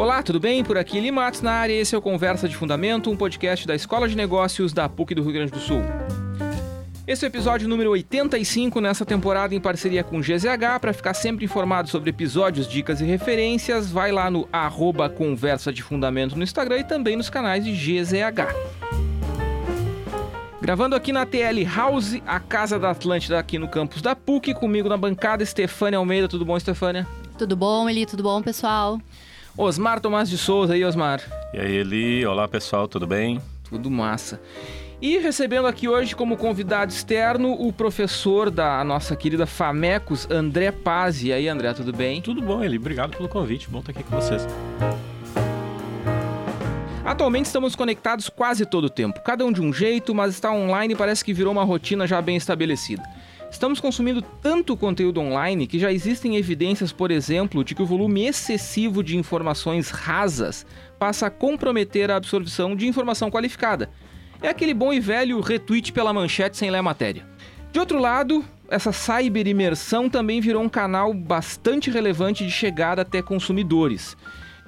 Olá, tudo bem? Por aqui Limatos na área, esse é o Conversa de Fundamento, um podcast da Escola de Negócios da PUC do Rio Grande do Sul. Esse é o episódio número 85 nessa temporada em parceria com GZH. Para ficar sempre informado sobre episódios, dicas e referências, vai lá no arroba Conversa de Fundamento no Instagram e também nos canais de GZH. Gravando aqui na TL House, a Casa da Atlântida aqui no campus da PUC, comigo na bancada, Estefânia Almeida. Tudo bom, Estefânia? Tudo bom, Eli? Tudo bom, pessoal? Osmar Tomás de Souza aí, Osmar. E aí, Eli? Olá, pessoal, tudo bem? Tudo massa. E recebendo aqui hoje como convidado externo o professor da nossa querida Famecos, André Paz. E aí, André, tudo bem? Tudo bom, Eli. Obrigado pelo convite. Bom estar aqui com vocês. Atualmente estamos conectados quase todo o tempo, cada um de um jeito, mas estar online parece que virou uma rotina já bem estabelecida. Estamos consumindo tanto conteúdo online que já existem evidências, por exemplo, de que o volume excessivo de informações rasas passa a comprometer a absorção de informação qualificada. É aquele bom e velho retweet pela manchete sem ler a matéria. De outro lado, essa cyberimersão também virou um canal bastante relevante de chegada até consumidores.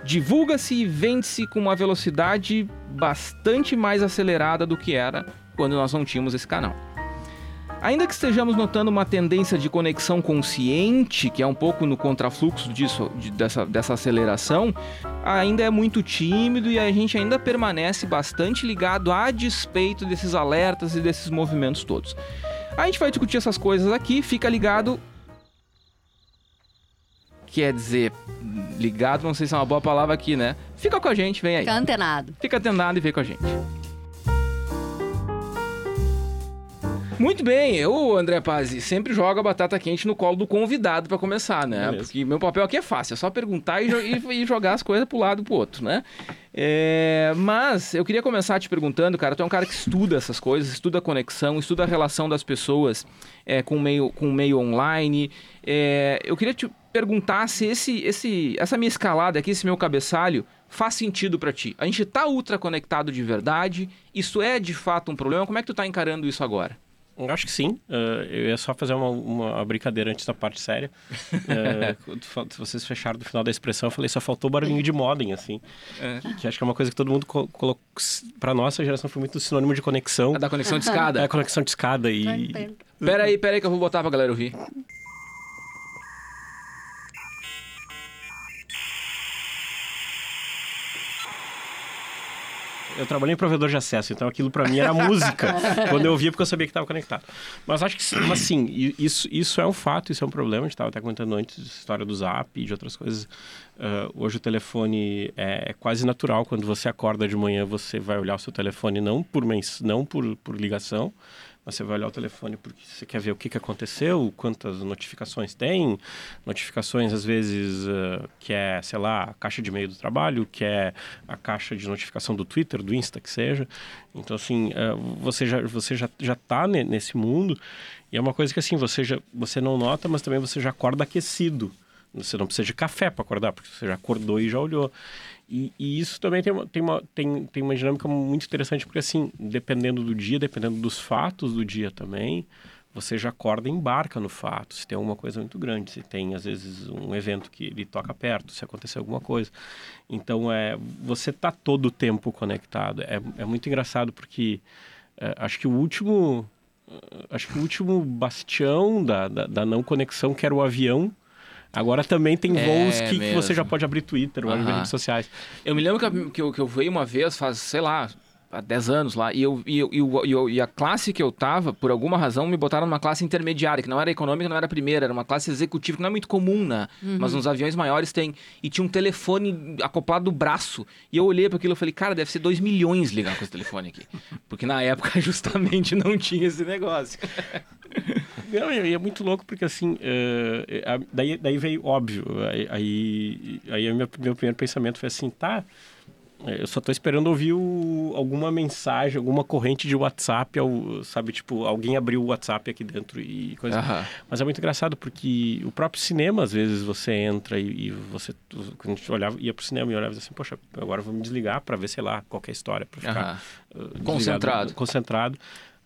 Divulga-se e vende-se com uma velocidade bastante mais acelerada do que era quando nós não tínhamos esse canal. Ainda que estejamos notando uma tendência de conexão consciente, que é um pouco no contrafluxo disso, de, dessa, dessa aceleração, ainda é muito tímido e a gente ainda permanece bastante ligado a despeito desses alertas e desses movimentos todos. A gente vai discutir essas coisas aqui, fica ligado. Quer dizer, ligado, não sei se é uma boa palavra aqui, né? Fica com a gente, vem aí. Fica antenado. Fica antenado e vem com a gente. Muito bem, eu, André Pazzi, sempre jogo a batata quente no colo do convidado para começar, né? Porque meu papel aqui é fácil, é só perguntar e, e, jogar as coisas pro lado e pro outro, né? É, mas eu queria começar te perguntando, cara, tu é um cara que estuda essas coisas, estuda a conexão, estuda a relação das pessoas é, com o meio, com o meio online. É, eu queria te perguntar se esse, esse, essa minha escalada aqui, esse meu cabeçalho, faz sentido para ti. A gente tá ultra conectado de verdade? Isso é de fato um problema? Como é que tu tá encarando isso agora? Eu acho que sim. Uh, eu ia só fazer uma, uma brincadeira antes da parte séria. Uh, se vocês fecharam do final da expressão, eu falei, só faltou barulhinho de modem, assim. É. Que, acho que é uma coisa que todo mundo colocou... Pra nossa geração foi muito sinônimo de conexão. A da conexão de escada. É, a conexão de escada e... Pera aí, pera aí que eu vou botar pra galera ouvir. Eu trabalhei em provedor de acesso, então aquilo para mim era música. quando eu ouvia, porque eu sabia que estava conectado. Mas acho que mas, sim, isso, isso é um fato, isso é um problema. A gente estava até comentando antes a história do zap e de outras coisas. Uh, hoje o telefone é, é, quase natural. Quando você acorda de manhã, você vai olhar o seu telefone não por, mens não por, por ligação, você vai olhar o telefone porque você quer ver o que, que aconteceu, quantas notificações tem, notificações às vezes uh, que é, sei lá, a caixa de e-mail do trabalho, que é a caixa de notificação do Twitter, do Insta, que seja. Então, assim, uh, você já você já, já tá nesse mundo e é uma coisa que, assim, você, já, você não nota, mas também você já acorda aquecido. Você não precisa de café para acordar, porque você já acordou e já olhou. E, e, isso também tem uma, tem, uma, tem, tem uma dinâmica muito interessante, porque assim, dependendo do dia, dependendo dos fatos do dia também, você já acorda e embarca no fato. Se tem alguma coisa muito grande, se tem às vezes um evento que ele toca perto, se acontecer alguma coisa. Então, é, você está todo o tempo conectado. É, é muito engraçado porque é, acho que o último acho que o último bastião da, da, da não conexão, que era o avião, Agora também tem é voos que, que, você já pode abrir Twitter, ou abrir redes sociais. Eu me lembro que, que, eu, que eu veio uma vez, faz, sei lá, há 10 anos lá, e, eu, e, eu, e, a classe que eu tava, por alguma razão, me botaram numa classe intermediária, que não era econômica, não era primeira, era uma classe executiva, que não é muito comum, né? Uhum. Mas nos aviões maiores tem. E tinha um telefone acoplado do braço. E eu olhei para aquilo e falei, cara, deve ser 2 milhões ligar com esse telefone aqui. Porque na época justamente não tinha esse negócio. Não, e é muito louco porque assim, uh, daí, daí veio óbvio. Aí, aí, aí meu, meu primeiro pensamento foi assim, tá, eu só tô esperando ouvir o, alguma mensagem, alguma corrente de WhatsApp, ao, sabe? Tipo, alguém abriu o WhatsApp aqui dentro e coisa. Uhum. Mas é muito engraçado porque o próprio cinema, às vezes, você entra e, e você. Quando a gente olhava, ia pro cinema e olhava assim, poxa, agora eu vou me desligar para ver, sei lá, qualquer história, para ficar uhum. uh, concentrado. Concentrado.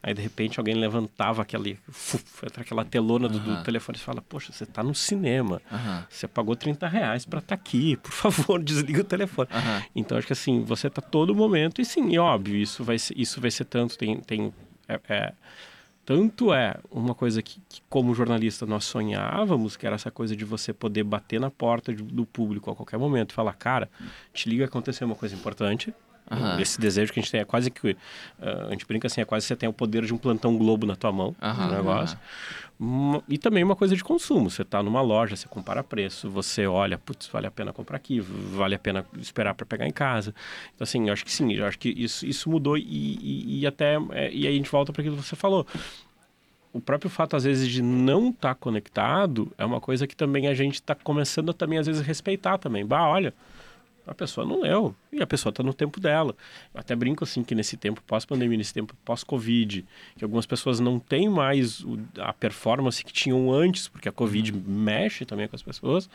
Aí, de repente, alguém levantava aquele, uf, aquela telona do, do telefone e fala, poxa, você tá no cinema. Você pagou 30 reais pra estar aqui. Por favor, desliga o telefone. Então, acho que assim, você tá todo momento... E sim, óbvio, isso vai ser, isso vai ser tanto... Tem, tem, é- é- tanto é uma coisa que, que, como jornalista, nós sonhávamos, que era essa coisa de você poder bater na porta de- do público a qualquer momento e falar, cara, te liga, aconteceu uma coisa importante. Aham. Esse desejo que a gente tem é quase que... ah, a gente brinca assim, é quase que você tem o poder de um plantão Globo na tua mão, no negócio. Uma- E também uma coisa de consumo. Você está numa loja, você compara preço, você olha, putz, vale a pena comprar aqui, vale a pena esperar para pegar em casa. Então, assim, eu acho que sim, eu acho que isso, isso mudou e, e, e até. é, e aí a gente volta para aquilo que você falou. O próprio fato, às vezes, de não estar conectado é uma coisa que também a gente está começando a também, às vezes, respeitar também. Bah, olha, a pessoa não leu e a pessoa está no tempo dela. Eu até brinco assim que nesse tempo pós-pandemia, nesse tempo pós-Covid, que algumas pessoas não têm mais o- a performance que tinham antes, porque a Covid mexe também com as pessoas.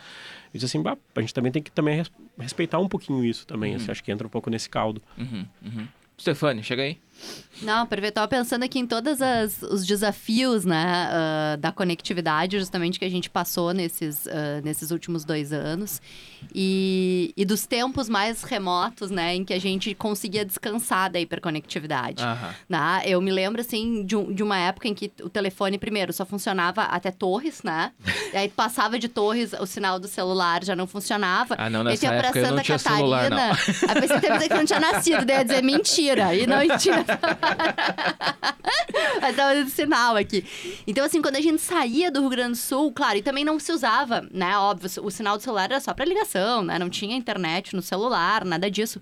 Disse assim, a gente também tem que também res- respeitar um pouquinho isso também. assim, acho que entra um pouco nesse caldo. Uhum. Uhum. Stefane, chega aí. Não, perfeito. Tava pensando aqui em todos os desafios, né, ah, da conectividade, justamente que a gente passou nesses, ah, nesses últimos dois anos. E, e dos tempos mais remotos, né, em que a gente conseguia descansar da hiperconectividade. Aham. Né? Eu me lembro, assim, de, um- de uma época em que o telefone, primeiro, só funcionava até Torres, né? e aí passava de Torres, o sinal do celular já não funcionava. Ah, não, nessa época eu não Santa tinha celular, não. Catarina. Aí que ia dizer que não tinha nascido, daí ia dizer mentira. E não tinha. Mas tava dando sinal aqui. Então, assim, quando a gente saía do Rio Grande do Sul, claro, e também não se usava, né? Óbvio, o sinal do celular era só pra ligação, né? Não tinha internet no celular, nada disso.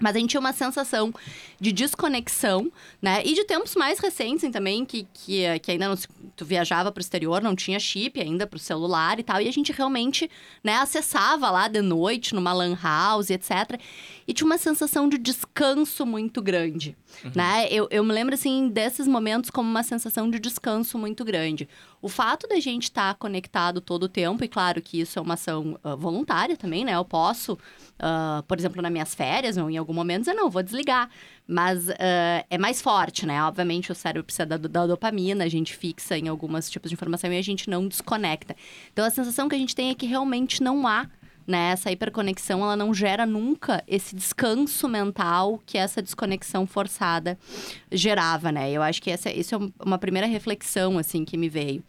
Mas a gente tinha uma sensação de desconexão, né? E de tempos mais recentes também, que, que, eh, que ainda não se, tu viajava para o exterior, não tinha chip ainda para o celular e tal. E a gente realmente, né, acessava lá de noite, numa lan house, etc. E tinha uma sensação de descanso muito grande, né? Eu, eu me lembro, assim, desses momentos como uma sensação de descanso muito grande. O fato da gente estar conectado todo o tempo, e claro que isso é uma ação ah, voluntária também, né? Eu posso, ah, por exemplo, nas minhas férias, ou em algum momento, dizer, não, vou desligar. Mas ah, é mais forte, né? Obviamente o cérebro precisa da, da dopamina, a gente fixa em alguns tipos de informação e a gente não desconecta. Então a sensação que a gente tem é que realmente não há né? Essa hiperconexão, ela não gera nunca esse descanso mental que essa desconexão forçada gerava, né? Eu acho que essa, isso é um- uma primeira reflexão, assim, que me veio.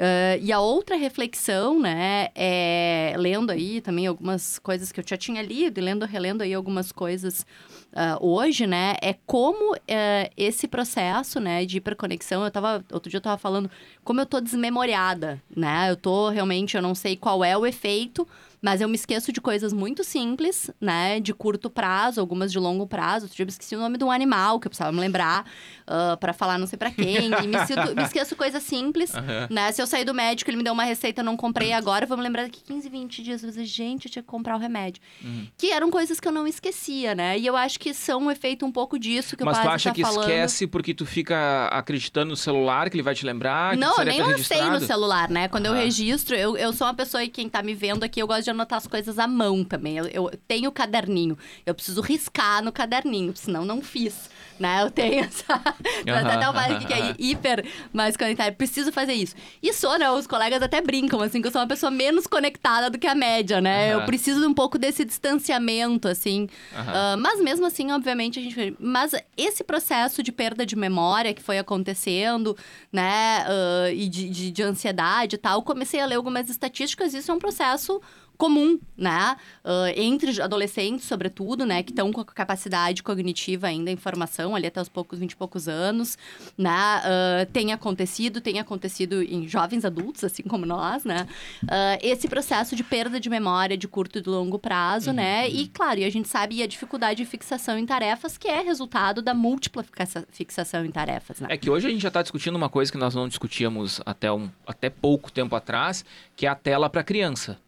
Ah, e a outra reflexão, né, é lendo aí também algumas coisas que eu já tinha lido e lendo, relendo aí algumas coisas ah, hoje, né, é como eh, esse processo, né, de hiperconexão, eu tava, outro dia eu tava falando como eu tô desmemoriada, né, eu tô realmente, eu não sei qual é o efeito, mas eu me esqueço de coisas muito simples, né? De curto prazo, algumas de longo prazo. Outro dia eu esqueci o nome de um animal que eu precisava me lembrar ah, pra falar não sei pra quem. E me, sinto- me esqueço coisas simples, Aham. né? Se eu sair do médico, ele me deu uma receita, eu não comprei agora, eu vou me lembrar daqui 15, 20 dias. Eu dizer, gente, eu tinha que comprar o remédio. Uhum. Que eram coisas que eu não esquecia, né? E eu acho que são um efeito um pouco disso que Mas o tu Paz acha tá que falando. esquece porque tu fica acreditando no celular que ele vai te lembrar? Não, eu nem lancei no celular, né? Quando eu Ah. registro, eu, eu sou uma pessoa e quem tá me vendo aqui, eu gosto de anotar as coisas à mão também. Eu, eu tenho o caderninho. Eu preciso riscar no caderninho, senão não fiz. Né? Eu tenho essa. até dar uma que é hiper mais conectada. Preciso fazer isso. E sou, né? Os colegas até brincam, assim, que eu sou uma pessoa menos conectada do que a média, né? Eu preciso de um pouco desse distanciamento, assim. Ah, mas mesmo assim, obviamente, a gente. Mas esse processo de perda de memória que foi acontecendo, né? ah, e de, de, de ansiedade e tal, comecei a ler algumas estatísticas, isso é um processo comum, né? Ah, entre adolescentes, sobretudo, né? Que estão com a capacidade cognitiva ainda em formação, ali até os poucos, 20 e poucos anos, né? Ah, tem acontecido, tem acontecido em jovens adultos, assim como nós, né? Ah, esse processo de perda de memória de curto e de longo prazo, né? E, claro, e a gente sabe a dificuldade de fixação em tarefas, que é resultado da múltipla fixa- fixação em tarefas, né? É que hoje a gente já está discutindo uma coisa que nós não discutíamos até, um, até pouco tempo atrás, que é a tela para criança.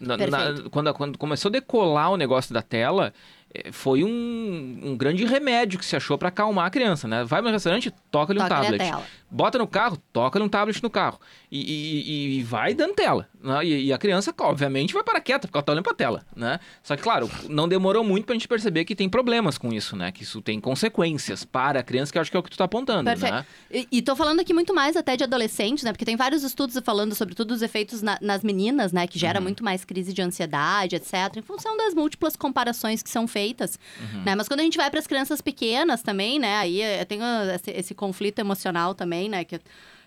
Na- na- quando, quando começou a decolar o negócio da tela, eh, foi um, um grande remédio que se achou para acalmar a criança, né? Vai no restaurante, toca-lhe um Toca-lhe a tablet. Bota no carro, toca-lhe um tablet no carro. E- e- e vai dando tela. Né? E, e, a criança, obviamente, vai para quieta, porque ela está olhando para a tela, né? Só que, claro, não demorou muito para a gente perceber que tem problemas com isso, né? Que isso tem consequências para a criança, que eu acho que é o que tu está apontando, Perfeito. né? E, e tô falando aqui muito mais até de adolescentes, né? Porque tem vários estudos falando sobre todos os efeitos na, nas meninas, né? Que gera uhum. muito mais crise de ansiedade, etc. Em função das múltiplas comparações que são feitas, uhum. né? Mas quando a gente vai para as crianças pequenas também, né? Aí eu tenho esse, esse conflito emocional também, né? Que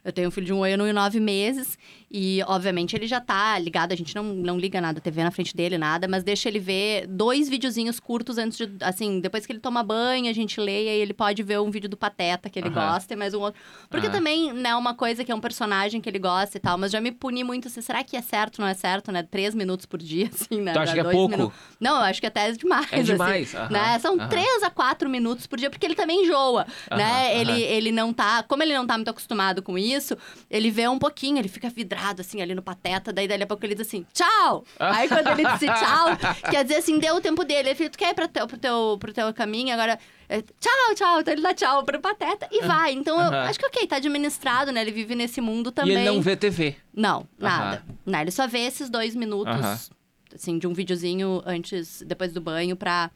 eu tenho um filho de um ano e nove meses. E, obviamente, ele já tá ligado. A gente não, não liga nada, TV na frente dele, nada. Mas deixa ele ver dois videozinhos curtos antes de... Assim, depois que ele toma banho, a gente lê. E aí ele pode ver um vídeo do Pateta que ele uhum. gosta e mais um outro. Porque uhum. também, né, uma coisa que é um personagem que ele gosta e tal. Mas já me puni muito. Assim, será que é certo, não é certo, né? Três minutos por dia, assim, né? Tu acha que é pouco? Minutos. Não, eu acho que até é demais, É demais, assim, né? São três a quatro minutos por dia. Porque ele também enjoa, né? Ele, ele não tá... Como ele não tá muito acostumado com isso ele vê um pouquinho, ele fica vidrado, assim, ali no pateta, daí dali a pouco ele diz assim, tchau! Aí quando ele disse tchau, quer dizer assim, deu o tempo dele. Ele falou, tu quer ir pra teu, pro, teu, pro teu caminho? Agora, é, tchau, tchau. Então ele dá tchau pro pateta e vai. Então eu acho que ok, tá administrado, né? Ele vive nesse mundo também. E ele não vê TV? Não, nada. Não, ele só vê esses dois minutos, assim, de um videozinho antes, depois do banho pra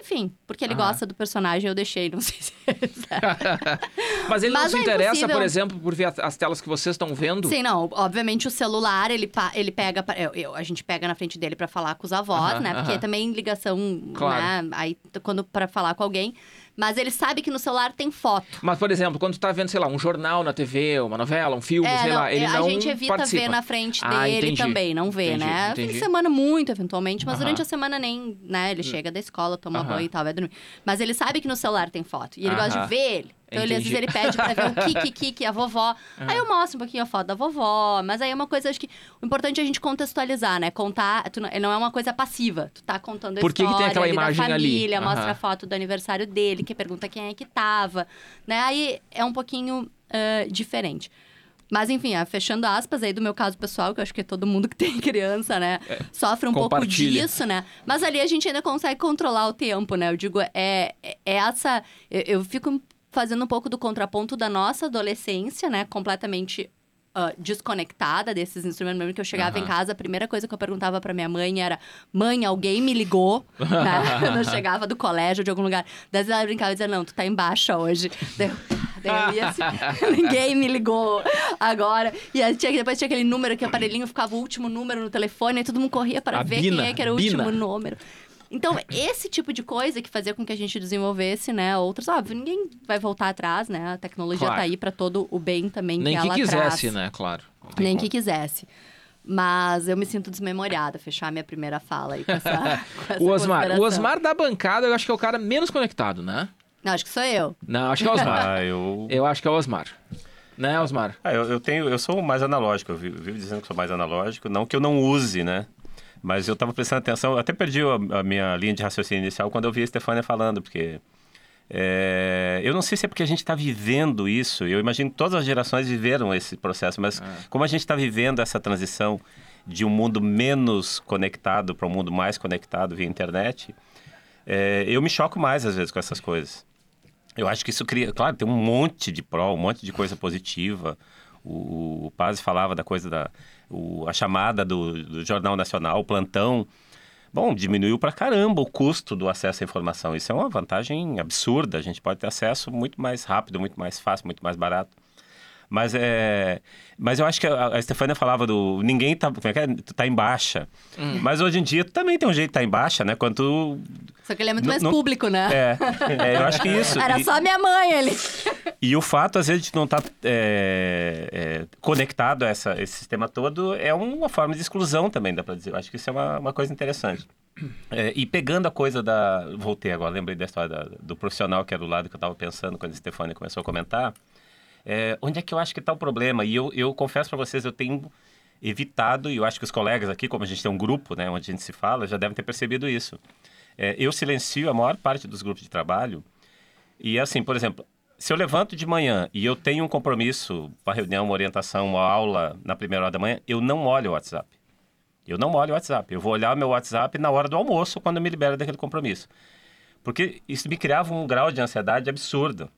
enfim, porque ele gosta do personagem, eu deixei, não sei se é Mas ele Mas não se é interessa, impossível. por exemplo, por ver as telas que vocês estão vendo? Sim, não. Obviamente o celular, ele, ele pega. Eu, eu, a gente pega na frente dele para falar com os avós, né? Porque também ligação, claro. né? Aí, quando para falar com alguém. Mas ele sabe que no celular tem foto. Mas, por exemplo, quando tu tá vendo, sei lá, um jornal na TV, uma novela, um filme, é, sei não, lá, ele a não A gente evita participa. ver na frente ah, dele entendi. também, não vê, entendi, né? Entendi. Fim de semana muito, eventualmente, mas uh -huh. durante a semana nem, né? Ele hum. chega da escola, toma uh -huh. banho e tal, vai dormir. Mas ele sabe que no celular tem foto. E ele uh -huh. gosta de ver ele. Então, ele, às vezes, ele pede pra ver o Kiki, Kiki, a vovó. Aí eu mostro um pouquinho a foto da vovó. Mas aí é uma coisa, acho que... O importante é a gente contextualizar, né? Contar... Tu não, não é uma coisa passiva. Tu tá contando a Por que história que tem aquela ali imagem da família. ali? Mostra a foto do aniversário dele, que pergunta quem é que tava. Né? Aí é um pouquinho uh, diferente. Mas, enfim, é, fechando aspas aí do meu caso pessoal, que eu acho que todo mundo que tem criança, né, é, sofre um pouco disso, né? Mas ali a gente ainda consegue controlar o tempo, né? Eu digo, é, é essa. Eu, eu fico fazendo um pouco do contraponto da nossa adolescência, né? Completamente Uh, desconectada desses instrumentos. Lembro que eu chegava uhum. em casa, a primeira coisa que eu perguntava para minha mãe era: Mãe, alguém me ligou? né? Quando eu chegava do colégio, de algum lugar. Daí ela brincava e dizia: Não, tu tá em baixa hoje. Daí, daí eu ia assim: Ninguém me ligou agora. E aí, tinha, depois tinha aquele número que o aparelhinho ficava o último número no telefone, e todo mundo corria para ver Bina, quem é que era o Bina. último número. Então, esse tipo de coisa que fazia com que a gente desenvolvesse, né, outros, óbvio, ninguém vai voltar atrás, né? A tecnologia claro. tá aí para todo o bem também Nem que, que ela quisesse, traz. né? Claro. Nem como. que quisesse. Mas eu me sinto desmemoriada, fechar minha primeira fala aí com essa, com essa o Osmar, o Osmar da bancada, eu acho que é o cara menos conectado, né? Não, acho que sou eu. Não, acho que é o Osmar. ah, eu... eu acho que é o Osmar. Né, Osmar? Ah, eu, eu, tenho, eu sou mais analógico, eu vivo dizendo que sou mais analógico, não que eu não use, né? Mas eu estava prestando atenção, até perdi a, a, minha linha de raciocínio inicial quando eu vi a Stefania falando, porque é, eu não sei se é porque a gente está vivendo isso, eu imagino que todas as gerações viveram esse processo, mas é. como a gente está vivendo essa transição de um mundo menos conectado para um mundo mais conectado via internet, é, eu me choco mais às vezes com essas coisas. Eu acho que isso cria, claro, tem um monte de pró, um monte de coisa positiva. O, o Paz falava da coisa da o, a chamada do, do Jornal Nacional, o plantão. Bom, diminuiu para caramba o custo do acesso à informação. Isso é uma vantagem absurda. A gente pode ter acesso muito mais rápido, muito mais fácil, muito mais barato. Mas é. Mas eu acho que a, a Stefania falava do. Ninguém tá. Como é que é? Tá em baixa. Hum. Mas hoje em dia tu também tem um jeito de estar tá em baixa, né? Quando tu. Só que ele é muito mais público, né? É, é, eu acho que isso. Era e, só minha mãe ele. E o fato, às vezes, de não estar tá, é, é, conectado a essa, esse sistema todo é uma forma de exclusão também, dá pra dizer. Eu acho que isso é uma, uma coisa interessante. É, e pegando a coisa da. Voltei agora, lembrei da história da, do profissional que era do lado que eu estava pensando quando a Stefania começou a comentar. É, onde é que eu acho que está o problema? E eu, eu confesso para vocês, eu tenho evitado, e eu acho que os colegas aqui, como a gente tem um grupo, né, onde a gente se fala, já devem ter percebido isso. É, eu silencio a maior parte dos grupos de trabalho. E assim, por exemplo, se eu levanto de manhã e eu tenho um compromisso, uma reunião, uma orientação, uma aula na primeira hora da manhã, eu não olho o WhatsApp. Eu não olho o WhatsApp. Eu vou olhar meu WhatsApp na hora do almoço, quando eu me libero daquele compromisso. Porque isso me criava um grau de ansiedade absurdo.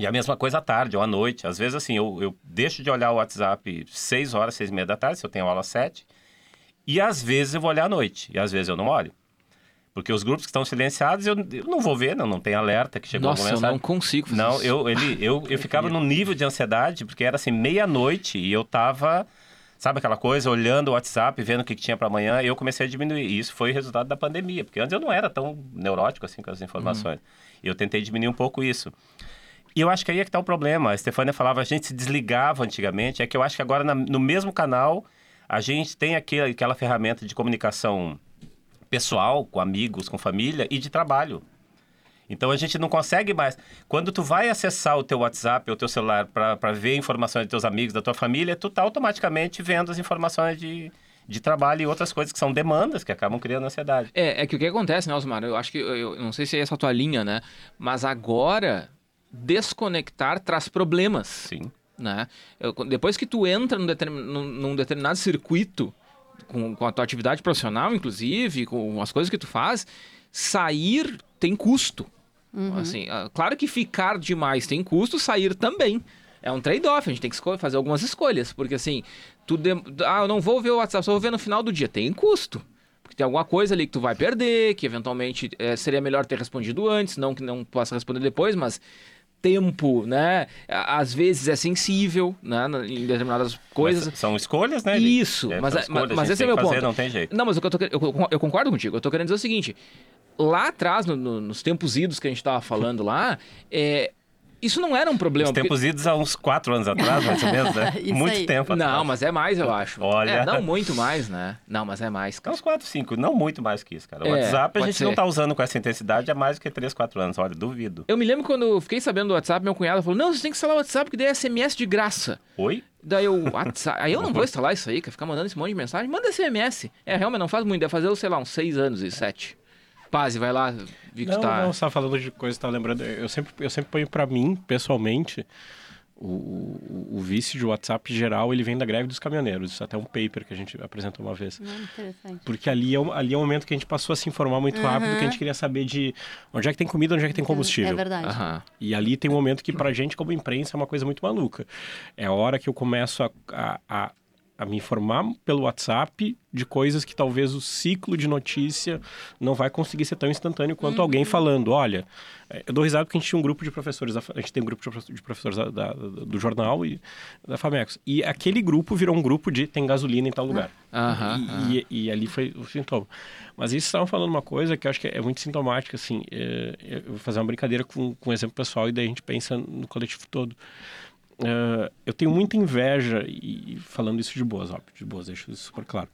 E a mesma coisa à tarde ou à noite. Às vezes, assim, eu, eu deixo de olhar o WhatsApp 6 horas, 6 e meia da tarde, se eu tenho aula às 7. E às vezes eu vou olhar à noite. E às vezes eu não olho. Porque os grupos que estão silenciados, eu, eu não vou ver, não, não tem alerta que chegou Nossa, alguma eu mensagem. não consigo fazer Não, isso. eu, ele, eu, eu ficava num nível de ansiedade, porque era assim, meia-noite e eu tava, sabe aquela coisa, olhando o WhatsApp, vendo o que, que tinha para amanhã, e eu comecei a diminuir. E isso foi resultado da pandemia, porque antes eu não era tão neurótico assim com as informações. Eu tentei diminuir um pouco isso. E eu acho que aí é que tá o problema. A Stefania falava, a gente se desligava antigamente, é que eu acho que agora na- no mesmo canal a gente tem aquele, aquela ferramenta de comunicação pessoal, com amigos, com família e de trabalho. Então a gente não consegue mais. Quando tu vai acessar o teu WhatsApp ou o teu celular para ver informações dos teus amigos, da tua família, tu tá automaticamente vendo as informações de, de trabalho e outras coisas que são demandas que acabam criando ansiedade. É, é que o que acontece, né, Osmar? Eu acho que, eu, eu não sei se é essa a tua linha, né? Mas agora, desconectar traz problemas, Sim. né? Eu- depois que tu entra num, determin- num- num determinado circuito, com, com a tua atividade profissional, inclusive, com as coisas que tu faz, sair tem custo. Assim, ah, claro que ficar demais tem custo, sair também. É um trade-off, a gente tem que fazer algumas escolhas. Porque assim, tu dem- ah, eu não vou ver o WhatsApp, só vou ver no final do dia. Tem custo. Porque tem alguma coisa ali que tu vai perder, que eventualmente eh, seria melhor ter respondido antes, não que não possa responder depois, mas tempo, né? Às vezes é sensível, né? Em determinadas coisas. Mas são escolhas, né? Isso, É, mas, é- escolhas, mas, a gente esse é meu fazer, ponto. Não tem jeito. Não, mas o que eu, tô, eu, eu concordo contigo. Eu tô querendo dizer o seguinte: lá atrás, no- no- nos tempos idos que a gente tava falando lá, é, isso não era um problema. Os porque- tempos idos há uns quatro anos atrás, mais ou menos, né? Isso Muito aí. tempo atrás. Não, mas é mais, eu acho. Olha. É, não muito mais, né? Não, mas é mais. Cara. uns 4, 5, não muito mais que isso, cara. O É, WhatsApp a gente não ser. tá usando com essa intensidade há mais do que 3, 4 anos. Olha, duvido. Eu me lembro quando fiquei sabendo do WhatsApp, meu cunhado falou: Não, você tem que instalar o WhatsApp, que daí é SMS de graça. Oi? Daí eu, WhatsApp. Aí eu não vou instalar isso aí, quer ficar mandando esse monte de mensagem? Manda SMS. É, realmente não faz muito, deve fazer, sei lá, uns 6 anos e 7. Paz, vai lá, vi que Não, tá. não, você tá falando de coisa que tá lembrando. Eu sempre, eu sempre ponho pra mim, pessoalmente, o, o, o vício de WhatsApp geral, ele vem da greve dos caminhoneiros. Isso é até um paper que a gente apresentou uma vez. Interessante. Porque ali é, o- ali é o momento que a gente passou a se informar muito rápido, que a gente queria saber de onde é que tem comida, onde é que tem combustível. É verdade. Aham. E ali tem um momento que pra gente, como imprensa, é uma coisa muito maluca. É a hora que eu começo a, a, a, a me informar pelo WhatsApp de coisas que talvez o ciclo de notícia não vai conseguir ser tão instantâneo quanto alguém falando. Olha, é, eu dou risada porque a gente tinha um grupo de professores, a gente tem um grupo de profe- de professores da- da- do jornal e da Famecos. E aquele grupo virou um grupo de tem gasolina em tal lugar. Aham, E, e- e ali foi o sintoma. Mas isso estavam falando uma coisa que eu acho que é muito sintomática, assim. é, eu vou fazer uma brincadeira com, com um exemplo pessoal e daí a gente pensa no coletivo todo. É, eu tenho muita inveja, e falando isso de boas, óbvio, de boas, deixo isso super claro.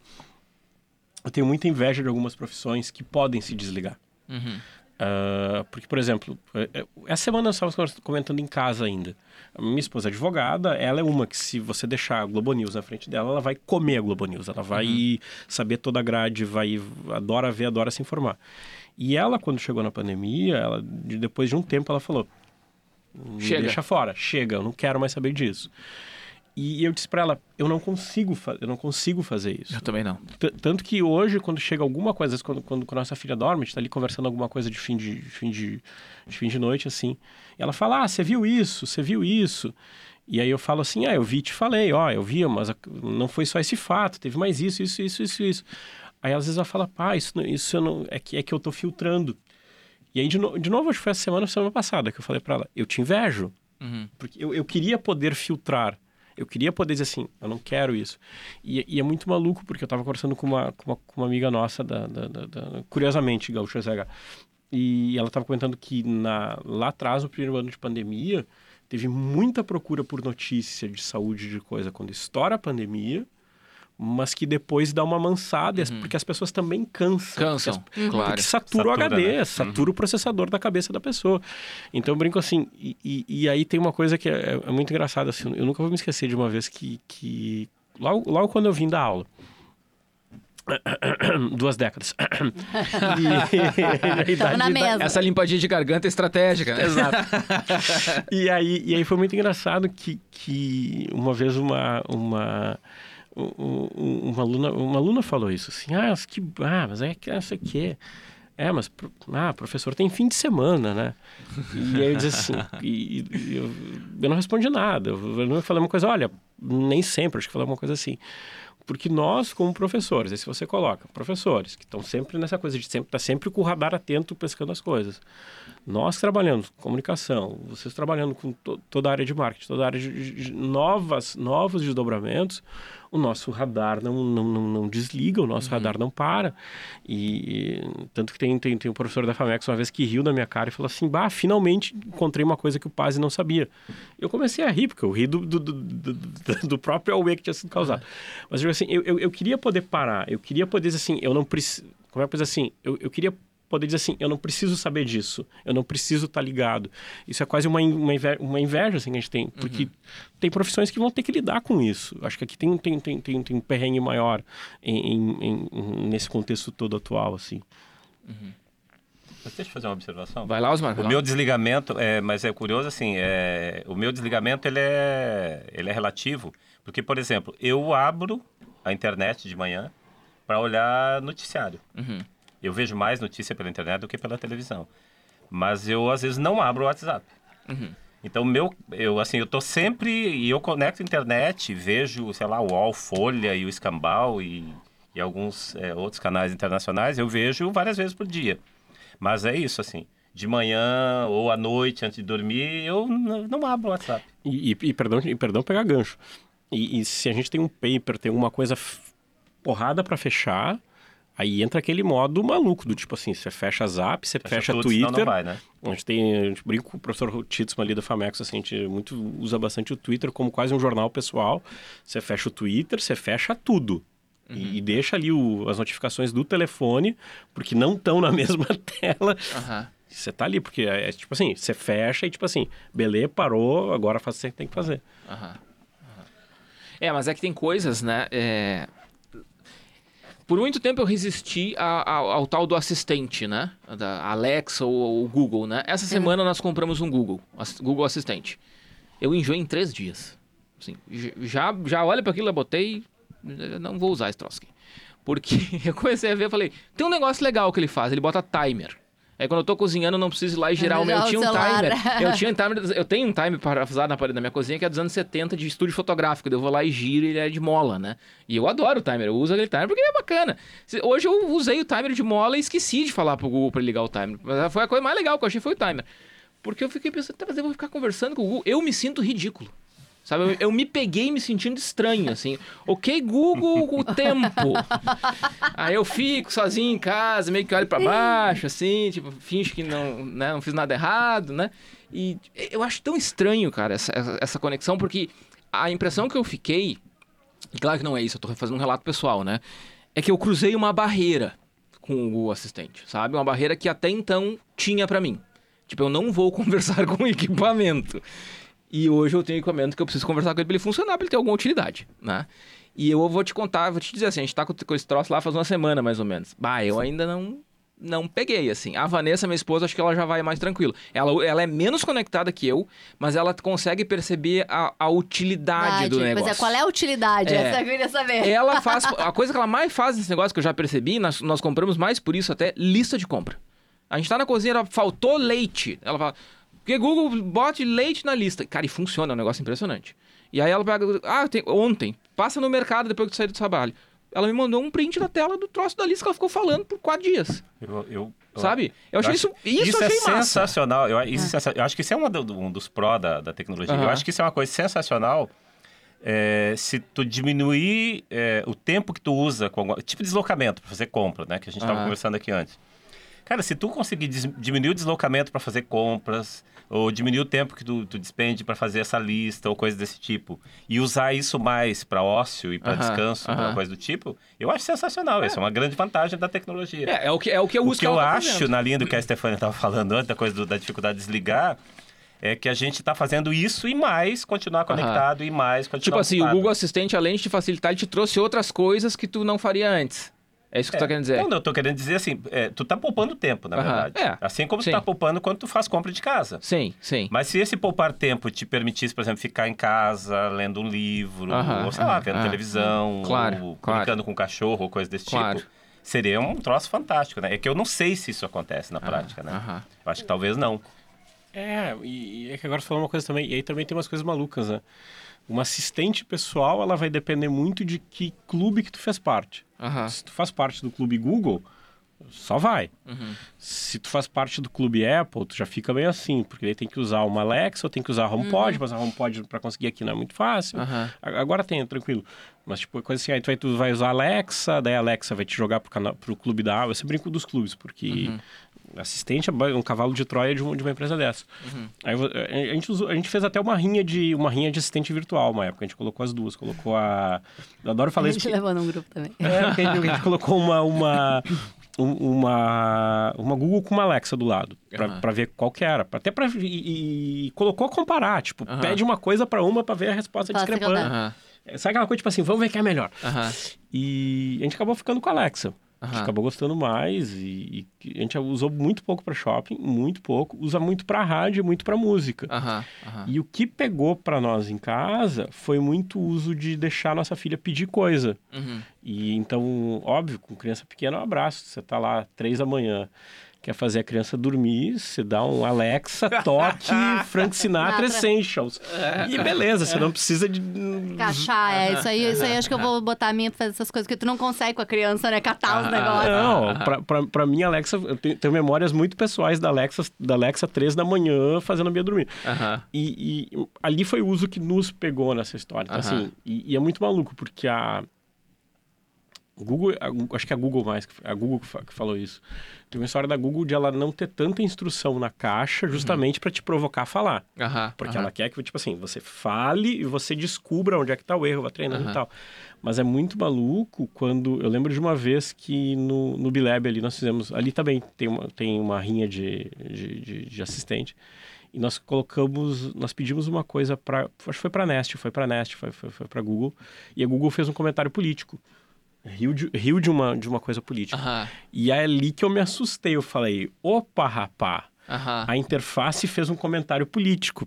Eu tenho muita inveja de algumas profissões que podem se desligar. Uhum. Ah, porque, por exemplo, eh, eh, essa semana nós estávamos comentando em casa ainda. A minha esposa é advogada, ela é uma que, se você deixar a Globo News na frente dela, ela vai comer a Globo News. Ela vai saber toda a grade, vai, adora ver, adora se informar. E ela, quando chegou na pandemia, ela, de- depois de um tempo, ela falou: "Me Chega. deixa fora, chega, eu não quero mais saber disso. E eu disse para ela: eu não consigo, eu não consigo fazer isso. Eu também não. T- Tanto que hoje, quando chega alguma coisa, quando, quando, quando a nossa filha dorme, a gente tá ali conversando alguma coisa de fim de, de fim de, de fim de noite, assim. Ela fala, ah, você viu isso, você viu isso. E aí eu falo assim, ah, eu vi te falei, ó, eu vi, mas não foi só esse fato, teve mais isso, isso, isso, isso, isso. Aí às vezes ela fala, pá, isso, isso eu não, é, que, é que eu tô filtrando. E aí, de, no- de novo, acho que foi essa semana, semana passada, que eu falei para ela, eu te invejo. Uhum. Porque eu, eu queria poder filtrar. Eu queria poder dizer assim, eu não quero isso. E, e é muito maluco, porque eu estava conversando com uma, com uma, com uma amiga nossa, da, da, da- da- curiosamente, Gaúcha ZH. E ela estava comentando que na, lá atrás, no primeiro ano de pandemia, teve muita procura por notícia de saúde, de coisa, quando estoura a pandemia, mas que depois dá uma mansada, as- porque as pessoas também cansam. Cansam, Porque as- claro. Porque satura, o Satura, HD, né? satura o processador da cabeça da pessoa. Então eu brinco assim, e, e- e aí tem uma coisa que é, é muito engraçada, assim, eu nunca vou me esquecer de uma vez que, que logo, logo quando eu vim da aula, duas décadas, e, idade na da- mesa. Essa limpadinha de garganta é estratégica, né? Exato. e, aí, e aí foi muito engraçado que, que uma vez uma, uma, um- um- uma, aluna, uma aluna falou isso, assim, ah, que, ah, mas é que não sei o quê. é, mas ah, professor tem fim de semana, né? E aí eu disse assim, e, e eu, eu, não respondi nada. Eu, não falei uma coisa, olha, nem sempre, acho que falei uma coisa assim. Porque nós, como professores, aí se você coloca professores que estão sempre nessa coisa de sempre tá sempre com o radar atento pescando as coisas. Nós trabalhando com comunicação, vocês trabalhando com to toda a área de marketing, toda a área de, novas, novos desdobramentos, o nosso radar não, não, não, não desliga, o nosso uhum. radar não para. E, tanto que tem, tem, tem um professor da FAMEX uma vez que riu na minha cara e falou assim: Bah, finalmente encontrei uma coisa que o Paz não sabia. Eu comecei a rir, porque eu ri do, do, do, do, do próprio AUE que tinha sido causado. Uhum. Mas eu, assim, eu, eu, eu, queria poder parar, eu queria poder dizer assim, eu não preciso. Como é que eu assim? Eu, eu queria poder dizer assim, eu não preciso saber disso, eu não preciso estar tá ligado. Isso é quase uma, uma, inveja, uma inveja assim, que a gente tem, porque uhum. tem profissões que vão ter que lidar com isso. Acho que aqui tem, tem, tem, tem, tem um perrengue maior em, em, em, nesse contexto todo atual, assim. Uhum. deixa eu fazer uma observação. Vai lá, Osmar. O meu desligamento, é, mas é curioso assim, é, o meu desligamento ele é, ele é relativo, porque, por exemplo, eu abro a internet de manhã para olhar noticiário. Uhum. Eu vejo mais notícia pela internet do que pela televisão. Mas eu, às vezes, não abro o WhatsApp. Uhum. Então, meu, eu, assim, eu tô sempre... E eu conecto a internet, vejo, sei lá, o UOL, Folha e o Escambau e, e alguns é, outros canais internacionais. Eu vejo várias vezes por dia. Mas é isso, assim. De manhã ou à noite, antes de dormir, eu não, não abro o WhatsApp. E, e, e, perdão, e perdão pegar gancho. E, e se a gente tem um paper, tem uma coisa porrada para fechar Aí entra aquele modo maluco, do tipo assim, você fecha Zap, você fecha, fecha tudo, Twitter. Não, vai, né? A gente tem, a gente brinca com o professor Titzman ali da Famex, assim, a gente muito, usa bastante o Twitter como quase um jornal pessoal. Você fecha o Twitter, você fecha tudo. Uhum. E, e, deixa ali o, as notificações do telefone, porque não estão na mesma tela. Uhum. Você tá ali, porque é, é, tipo assim, você fecha e tipo assim, beleza, parou, agora faz o que você tem que fazer. Uhum. É, mas é que tem coisas, né? É por muito tempo eu resisti a, a, ao tal do assistente, né? Da Alexa ou o Google, né? Essa semana nós compramos um Google, Google Assistente. Eu enjoei em três dias. Assim, já, já olha para aquilo, eu botei, não vou usar esse troço aqui. Porque eu comecei a ver, eu falei, tem um negócio legal que ele faz, ele bota timer. Aí quando eu tô cozinhando, eu não preciso ir lá e girar o meu. Eu tinha um timer. Eu tinha um timer. Eu tenho um timer parafusado na parede da minha cozinha que é dos anos 70 de estúdio fotográfico. Eu vou lá e giro e ele é de mola, né? E eu adoro o timer. Eu uso aquele timer porque é bacana. Hoje eu usei o timer de mola e esqueci de falar pro Google pra ligar o timer. Mas foi a coisa mais legal que eu achei foi o timer. Porque eu fiquei pensando, tá, mas eu vou ficar conversando com o Google. Eu me sinto ridículo. Sabe, eu, eu, me peguei me sentindo estranho, assim. Ok, Google, o tempo. Aí eu fico sozinho em casa, meio que olho para baixo, assim, tipo, finge que não, né, não fiz nada errado, né? E eu acho tão estranho, cara, essa, essa conexão, porque a impressão que eu fiquei, e claro que não é isso, eu tô fazendo um relato pessoal, né? É que eu cruzei uma barreira com o Assistente, sabe? Uma barreira que até então tinha para mim. Tipo, eu não vou conversar com o equipamento. E hoje eu tenho equipamento que eu preciso conversar com ele para ele funcionar, para ele ter alguma utilidade, né? E eu vou te contar, vou te dizer assim, a gente tá com, com esse troço lá faz uma semana mais ou menos. Bah, eu ainda não não peguei, assim. A Vanessa, minha esposa, acho que ela já vai mais tranquilo. Ela, ela é menos conectada que eu, mas ela consegue perceber a, a utilidade do negócio. Mas é, qual é a utilidade? É. Essa eu queria saber. Ela faz... a coisa que ela mais faz nesse negócio, que eu já percebi, nós, nós compramos mais por isso até, lista de compra. A gente tá na cozinha, ela faltou leite. Ela fala, porque Google bote leite na lista. Cara, e funciona, é um negócio impressionante. E aí ela pega, ah, tem, ontem, passa no mercado depois que tu sair do trabalho. Ela me mandou um print da tela do troço da lista que ela ficou falando por quatro dias. Eu, eu, Sabe? Eu achei isso, isso, isso é sensacional. Eu, isso é. eu, acho que isso é um, um dos pró da, da tecnologia. Uhum. Eu acho que isso é uma coisa sensacional. É, se tu diminuir é, o tempo que tu usa, com, tipo de deslocamento para fazer compra, né? Que a gente estava uhum. conversando aqui antes. Cara, se tu conseguir diminuir o deslocamento para fazer compras, ou diminuir o tempo que tu, tu despende para fazer essa lista, ou coisa desse tipo, e usar isso mais para ócio e para uh -huh, descanso, uh -huh. coisa do tipo, eu acho sensacional. É. Isso é uma grande vantagem da tecnologia. É, é o que, é o que eu uso. O que eu tá acho, fazendo. na linha do que a Stefania estava falando antes, da coisa do, da dificuldade de desligar, é que a gente está fazendo isso e mais continuar conectado uhum. e mais continuar Tipo assim, ocupado. o Google Assistente, além de te facilitar, ele te trouxe outras coisas que tu não faria antes. É isso que é, tu tá querendo dizer? Não, não, eu tô querendo dizer assim, é, tu tá poupando tempo, na verdade. É, assim como sim. tu tá poupando quando tu faz compra de casa. Sim, sim. Mas se esse poupar tempo te permitisse, por exemplo, ficar em casa, lendo um livro, ou sei lá, vendo televisão, claro, ou claro. brincando com um cachorro, ou coisa desse claro. tipo, seria um troço fantástico, né? É que eu não sei se isso acontece na Ah, prática, né? aham. Eu acho que talvez não. É, e, e é que agora você falou uma coisa também, e aí também tem umas coisas malucas, né? Uma assistente pessoal, ela vai depender muito de que clube que tu fez parte. Aham. Se tu faz parte do clube Google, só vai. Uhum. Se tu faz parte do clube Apple, tu já fica bem assim, porque daí tem que usar uma Alexa ou tem que usar a HomePod, mas a HomePod para conseguir aqui não é muito fácil. A- Agora tem, tranquilo. Mas, tipo, coisa assim, aí tu vai, tu vai usar a Alexa, daí a Alexa vai te jogar pro, cana- pro clube da Apple. Eu sempre brinco dos clubes, porque assistente é um cavalo de Troia de, um- de uma empresa dessa. Aí eu vou- a, a gente usou- a gente fez até uma rinha de uma rinha de assistente virtual uma época. A gente colocou as duas. Colocou a. Eu adoro falar A isso. gente porque- levou num grupo também. é, a gente, a gente colocou uma, uma, um- uma, uma Google com uma Alexa do lado, pra, pra ver qual que era. Até pra, e, e colocou a comparar, tipo, Aham. pede uma coisa pra uma pra ver a resposta discrepante. Aham. Sabe aquela coisa, tipo assim, vamos ver quem é melhor. Aham. E a gente acabou ficando com a Alexa. A gente acabou gostando mais e, e a gente usou muito pouco pra shopping, muito pouco. Usa muito pra rádio, muito pra música. Aham. Aham. E o que pegou pra nós em casa foi muito uso de deixar nossa filha pedir coisa. Uhum. E então, óbvio, com criança pequena, um abraço. Você tá lá três da manhã, quer fazer a criança dormir, você dá um Alexa, toque, Frank Sinatra. Essentials. E beleza, você não precisa de. Cachar, é isso aí. Isso aí acho que eu vou botar a minha pra fazer essas coisas, porque tu não consegue com a criança, né? Catar os negócios. Não, pra, pra, pra mim, Alexa, eu tenho, tenho memórias muito pessoais da Alexa, da Alexa três da manhã fazendo a minha dormir. Aham. E, e ali foi o uso que nos pegou nessa história. Então, Aham. assim, e, e é muito maluco, porque a. Google, a acho que é a Google mais, a Google que fa- que falou isso. Tem uma história da Google de ela não ter tanta instrução na caixa justamente para te provocar a falar. Aham. Porque aham. ela quer que, tipo assim, você fale e você descubra onde é que tá o erro, vá treinando e tal. Mas é muito maluco quando... Eu lembro de uma vez que no, no Bilab ali nós fizemos... Ali também tem uma, tem uma rinha de, de, de, de assistente. E nós colocamos... Nós pedimos uma coisa para... Acho que foi para Nest, foi para Nest, foi, foi, foi para Google. E a Google fez um comentário político. Riu de, riu de, uma, de uma coisa política. E é ali que eu me assustei. Eu falei, opa, rapá. A interface fez um comentário político.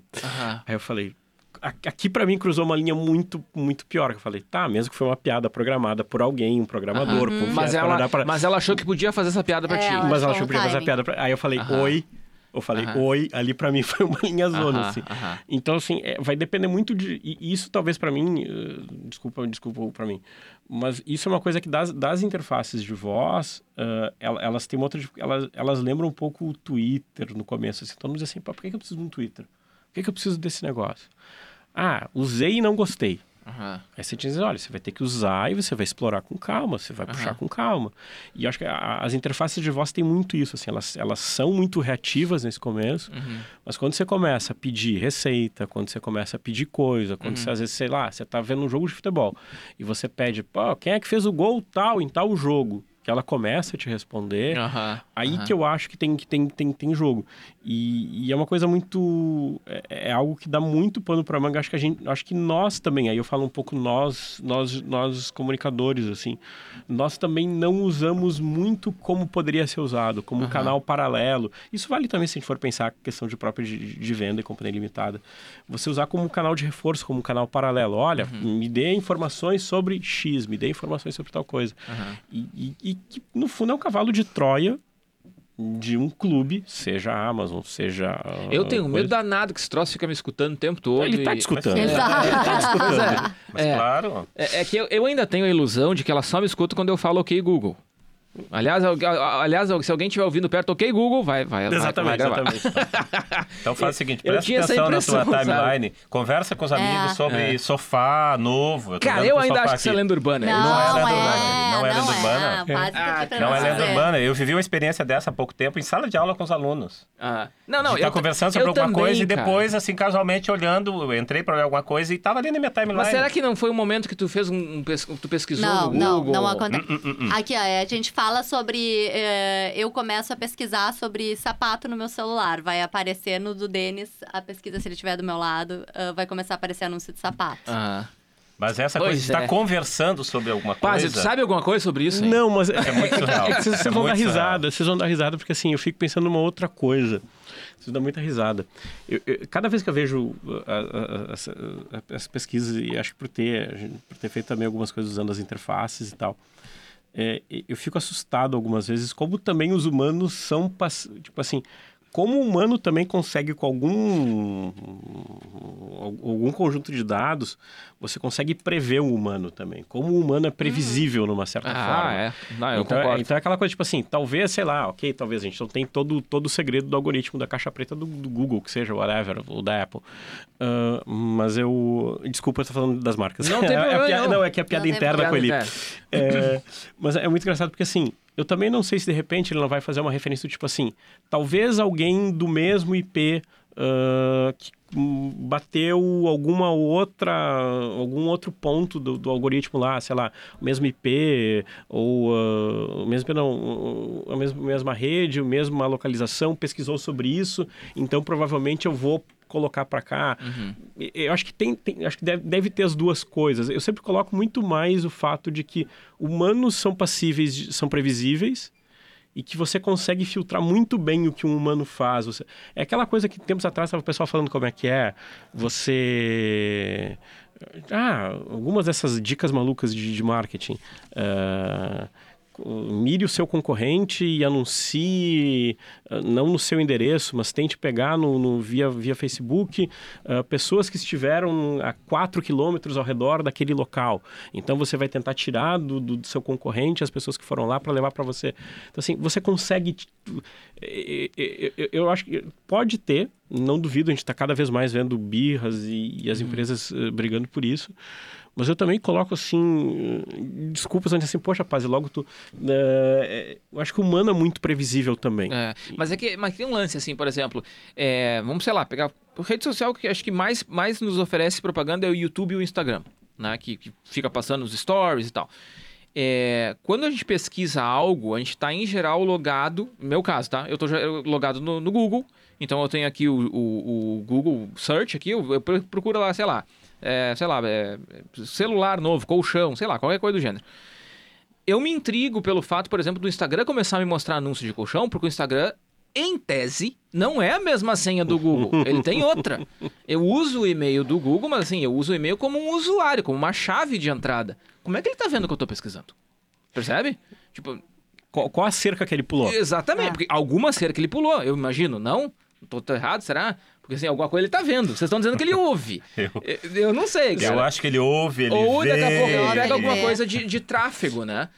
Aí eu falei, aqui pra mim cruzou uma linha muito, muito pior. que Eu falei, tá, mesmo que foi uma piada programada por alguém, um programador, Mas para ela, pra- mas ela achou que podia fazer essa piada pra É, ti. ela- mas ela achou que podia fazer a timing. piada. Pra... Aí eu falei, oi. Eu falei, Aham. oi. Ali pra mim foi uma linha zona, Aham, assim. aham. Então, assim, é, vai depender muito de... E isso talvez pra mim... eh, desculpa, desculpa pra mim. Mas isso é uma coisa que das, das interfaces de voz, eh, el- elas têm outra... Elas, elas lembram um pouco o Twitter no começo. Assim, mundo diz assim, por que que eu preciso de um Twitter? Por que que eu preciso desse negócio? Ah, usei e não gostei. Aham. Aí você diz, olha, você vai ter que usar e você vai explorar com calma, você vai puxar com calma. E eu acho que a- as interfaces de voz têm muito isso, assim, elas, elas são muito reativas nesse começo, mas quando você começa a pedir receita, quando você começa a pedir coisa, quando você, às vezes, sei lá, você tá vendo um jogo de futebol e você pede, pô, quem é que fez o gol tal em tal jogo? Que ela começa a te responder, Aham. Aí aham. que eu acho que tem, que tem, tem, tem jogo. E, e é uma coisa muito. É, é algo que dá muito pano para manga. Acho que a gente. Acho que nós também, aí eu falo um pouco nós, nós, nós comunicadores, assim. Nós também não usamos muito como poderia ser usado, como um Aham. canal paralelo. Isso vale também se a gente for pensar a questão de própria de, de venda e companhia limitada. Você usar como um canal de reforço, como um canal paralelo. Olha, me dê informações sobre X, me dê informações sobre tal coisa. Aham. E, e- e que, no fundo, é um cavalo de Troia de um clube, seja a Amazon, seja. Eu tenho medo coisa. danado que esse troço fica me escutando o tempo todo. Ele tá e- te escutando. Ele tá- Ele tá escutando. Mas É. claro. É, é que eu, eu ainda tenho a ilusão de que ela só me escuta quando eu falo ok Google. Aliás, al- al- aliás, se alguém estiver ouvindo perto, ok Google, vai, vai, vai- vai Exatamente, gravar. exatamente. Então faz o seguinte, Eu presta atenção na tua sabe? timeline, conversa com os amigos É. sobre É. sofá novo. tô Cara, eu ainda acho que isso é lenda urbana. Não, Não é lenda urbana, é, não é lenda urbana. Básico aqui pra Não é lenda urbana. Eu vivi uma experiência dessa há pouco tempo em sala de aula com os alunos. Ah, não, não, tá eu conversando eu sobre alguma também, coisa e cara. depois, assim, casualmente olhando, eu entrei pra olhar alguma coisa e tava ali na minha timeline. Mas será que não foi um momento que tu fez um, um pes- tu pesquisou Não, no não, Google? não acontece. Hum, Aqui, ó, é, a gente fala sobre. é, eu começo a pesquisar sobre sapato no meu celular. Vai aparecer no do Denis a pesquisa, se ele estiver do meu lado, ah, vai começar a aparecer anúncio de sapato. Ah. Mas essa Pois coisa de estar é. conversando sobre alguma Quase, coisa... tu sabe alguma coisa sobre isso? hein? Não, mas É muito surreal. É que vocês, vocês É vão dar risada, vocês vão dar risada, porque assim, eu fico pensando numa outra coisa. Vocês dão muita risada. Eu- eu- cada vez que eu vejo uh, a- a- a- essa- a- as pesquisas, e acho que por ter, por ter feito também algumas coisas usando as interfaces e tal, é, eu fico assustado algumas vezes como também os humanos são, tipo assim, como o humano também consegue com algum algum conjunto de dados, você consegue prever o humano também. Como o humano é previsível numa certa ah, forma. É. Não, eu então, é, concordo. então é aquela coisa tipo assim, talvez, sei lá, ok, talvez a gente não tem todo, todo o segredo do algoritmo da caixa preta do, do Google, que seja, whatever, ou da Apple. Uh, mas eu. Desculpa, eu tô falando das marcas. Não tem é, problema. piada, não. não, é que é piada Não interna com ele. É, mas é muito engraçado porque assim, eu também não sei se de repente ele não vai fazer uma referência do tipo assim, talvez alguém do mesmo IP uh, que hum, bateu alguma outra algum outro ponto do, do, algoritmo lá, sei lá, o mesmo IP ou uh, o mesmo não, a mesma, mesma rede, a mesma localização, pesquisou sobre isso, então provavelmente eu vou colocar para cá. Uhum. Eu acho que tem, tem acho que deve, deve, ter as duas coisas. Eu sempre coloco muito mais o fato de que humanos são passíveis, são previsíveis e que você consegue filtrar muito bem o que um humano faz. Você... É aquela coisa que tempos atrás estava o pessoal falando como é que é. Você ah, algumas dessas dicas malucas de, de marketing. Uh mire o seu concorrente e anuncie, uh, não no seu endereço, mas tente pegar no, no via, via Facebook uh, pessoas que estiveram a 4 quilômetros ao redor daquele local. Então você vai tentar tirar do, do seu concorrente as pessoas que foram lá para levar para você. Então, assim, você consegue. Eu acho que pode ter, não duvido, a gente está cada vez mais vendo birras e, e as uhum. empresas uh, brigando por isso. Mas eu também coloco assim, desculpas antes assim, poxa, rapaz, logo tu. É, eu acho que o humano é muito previsível também. É, mas é que mas tem um lance, assim, por exemplo, é, vamos, sei lá, pegar. Rede social que acho que mais, mais nos oferece propaganda é o YouTube e o Instagram, né? Que, que fica passando os stories e tal. É, quando a gente pesquisa algo, a gente está em geral logado, no meu caso, tá? Eu estou logado no, no, Google, então eu tenho aqui o, o, o Google Search aqui, eu, eu procuro lá, sei lá, é, sei lá, é, celular novo, colchão, sei lá, qualquer coisa do gênero. Eu me intrigo pelo fato, por exemplo, do Instagram começar a me mostrar anúncios de colchão, porque o Instagram, em tese, não é a mesma senha do Google. Ele tem outra. Eu uso o e-mail do Google, mas assim, eu uso o e-mail como um usuário, como uma chave de entrada. Como é que ele tá vendo o que eu tô pesquisando? Percebe? Tipo. Qual, qual a cerca que ele pulou? Exatamente, é. porque alguma cerca ele pulou, eu imagino, não? Tô, tô errado, será? Porque assim, alguma coisa ele tá vendo. Vocês estão dizendo que ele ouve. eu, eu não sei, cara. Eu acho que ele ouve, ele Ou vê. daqui a pouco ele pega alguma coisa de, de tráfego, né?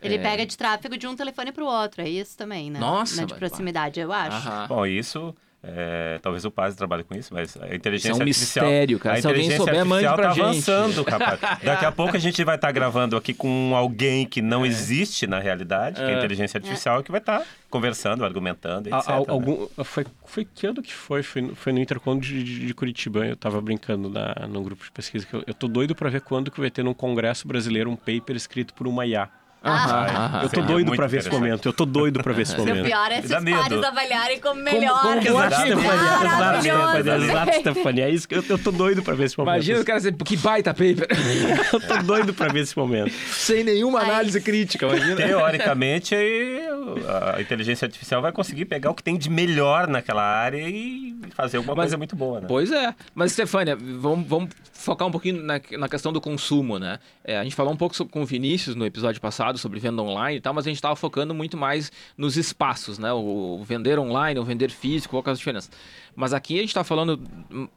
Ele é... pega de tráfego de um telefone para o outro, é isso também, né? Nossa, né? De proximidade, eu acho. Aham. Bom, isso é, talvez o Paz trabalhe com isso, mas a inteligência isso é um artificial. mistério, cara. Se alguém souber, mande pra tá gente. avançando, rapaz. Daqui a pouco a gente vai estar tá gravando aqui com alguém que não é. existe na realidade, que é a é. inteligência artificial, é. que vai estar tá conversando, argumentando, etc. A, a, algum, foi, foi que ano que foi? Foi, foi no Intercom de, de, de, Curitiba. Eu tava brincando na, no grupo de pesquisa. Que eu, eu tô doido para ver quando que vai ter num congresso brasileiro um paper escrito por uma IA. Aham, eu tô doido pra ver esse momento. Eu tô doido pra ver esse momento. O pior é se os pares avaliarem como melhor. Como, como exato, Stefania, exato, Stefania. É isso que eu, eu tô doido pra ver esse momento. Imagina o cara dizer, que baita paper. eu tô doido pra ver esse momento. Sem nenhuma análise Ai. crítica, imagina. Teoricamente, a inteligência artificial vai conseguir pegar o que tem de melhor naquela área e fazer alguma Mas, coisa muito boa, né? Pois é. Mas, Stefania, vamos, vamos focar um pouquinho na, na questão do consumo, né? É, a gente falou um pouco com o Vinícius no episódio passado sobre venda online e tal, mas a gente estava focando muito mais nos espaços, né? O, o vender online, o vender físico, qual é a diferença. Mas aqui a gente está falando,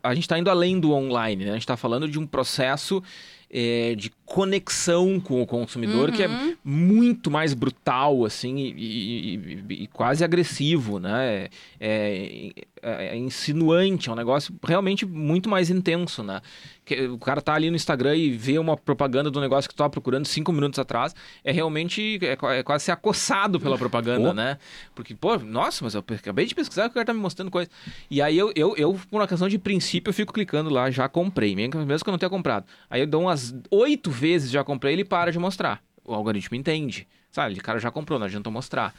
a gente está indo além do online, né? A gente está falando de um processo é, de conexão com o consumidor uhum. que é uhum. muito mais brutal, assim, e, e, e, e quase agressivo, né? É, é, é, insinuante, é um negócio realmente muito mais intenso, né? Que o cara tá ali no Instagram e vê uma propaganda do negócio que tu tava procurando cinco minutos atrás, é realmente é, é quase ser acossado pela propaganda, oh. né? Porque, pô, nossa, mas eu acabei de pesquisar que o cara tá me mostrando coisa. E aí eu, eu, eu, por uma questão de princípio, eu fico clicando lá, já comprei, mesmo que eu não tenha comprado. Aí eu dou umas oito vezes já comprei, ele para de mostrar. O algoritmo entende. Sabe, o cara já comprou, não adianta mostrar.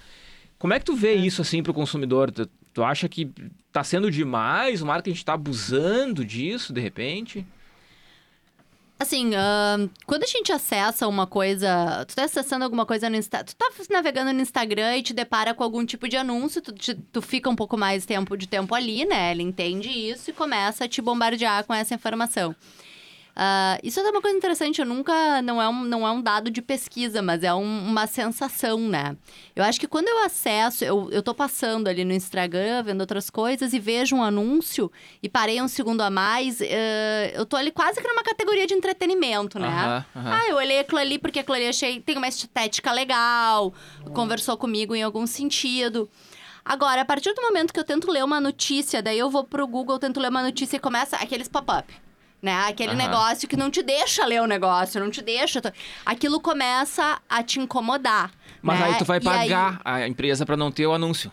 Como é que tu vê é. isso assim para o consumidor? Tu, tu, acha que tá sendo demais? O marketing está abusando disso de repente? Assim, uh, quando a gente acessa uma coisa, tu tá acessando alguma coisa no Instagram, tu tá navegando no Instagram e te depara com algum tipo de anúncio, tu, te, tu fica um pouco mais tempo de tempo ali, né? Ele entende isso e começa a te bombardear com essa informação. Ah, isso é uma coisa interessante, eu nunca. Não é um, não é um dado de pesquisa, mas é um- uma sensação, né? Eu acho que quando eu acesso, eu, eu tô passando ali no Instagram, vendo outras coisas e vejo um anúncio e parei um segundo a mais, eh, eu tô ali quase que numa categoria de entretenimento, né? Aham, aham. Ah, eu olhei aquilo ali porque aquilo ali achei. Tem uma estética legal, conversou comigo em algum sentido. Agora, a partir do momento que eu tento ler uma notícia, daí eu vou pro Google, tento ler uma notícia e começa aqueles pop-up. Né? Aquele Aham. negócio que não te deixa ler o negócio, não te deixa. Aquilo começa a te incomodar. Mas né? aí tu vai E aí- pagar a empresa pra não ter o anúncio.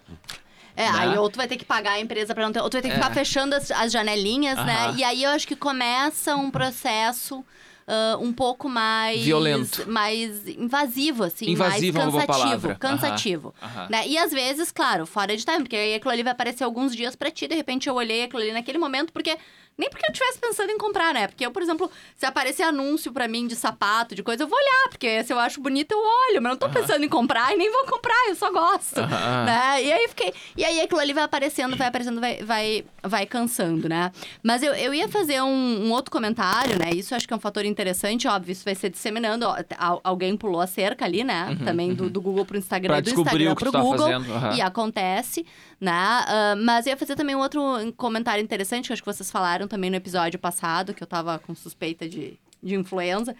é, né? aí ou tu vai ter que pagar a empresa pra não ter. Ou tu vai ter que ficar fechando as, as janelinhas, né? Aham. E aí eu acho que começa um processo. ah, um pouco mais Violento. mais invasivo assim Invasivo é mais cansativo cansativo né? e às vezes claro fora de time porque aí aquilo ali vai aparecer alguns dias pra ti de repente eu olhei aquilo ali naquele momento porque nem porque eu estivesse pensando em comprar, né? Porque eu, por exemplo, se aparecer anúncio pra mim de sapato, de coisa, eu vou olhar, porque se eu acho bonito, eu olho, mas não tô pensando em comprar e nem vou comprar, eu só gosto. Né? E aí fiquei. E aí aquilo ali vai aparecendo, vai aparecendo, vai, vai, vai cansando, né? Mas eu, eu ia fazer um, um outro comentário, né? Isso eu acho que é um fator interessante, óbvio, isso vai ser disseminando. ó, alguém pulou a cerca ali, né? Também do, do Google pro Instagram Pra do Instagram pro tá Google. E acontece, né? Ah, mas ia fazer também um outro comentário interessante, que acho que vocês falaram também no episódio passado, que eu tava com suspeita de, de influenza,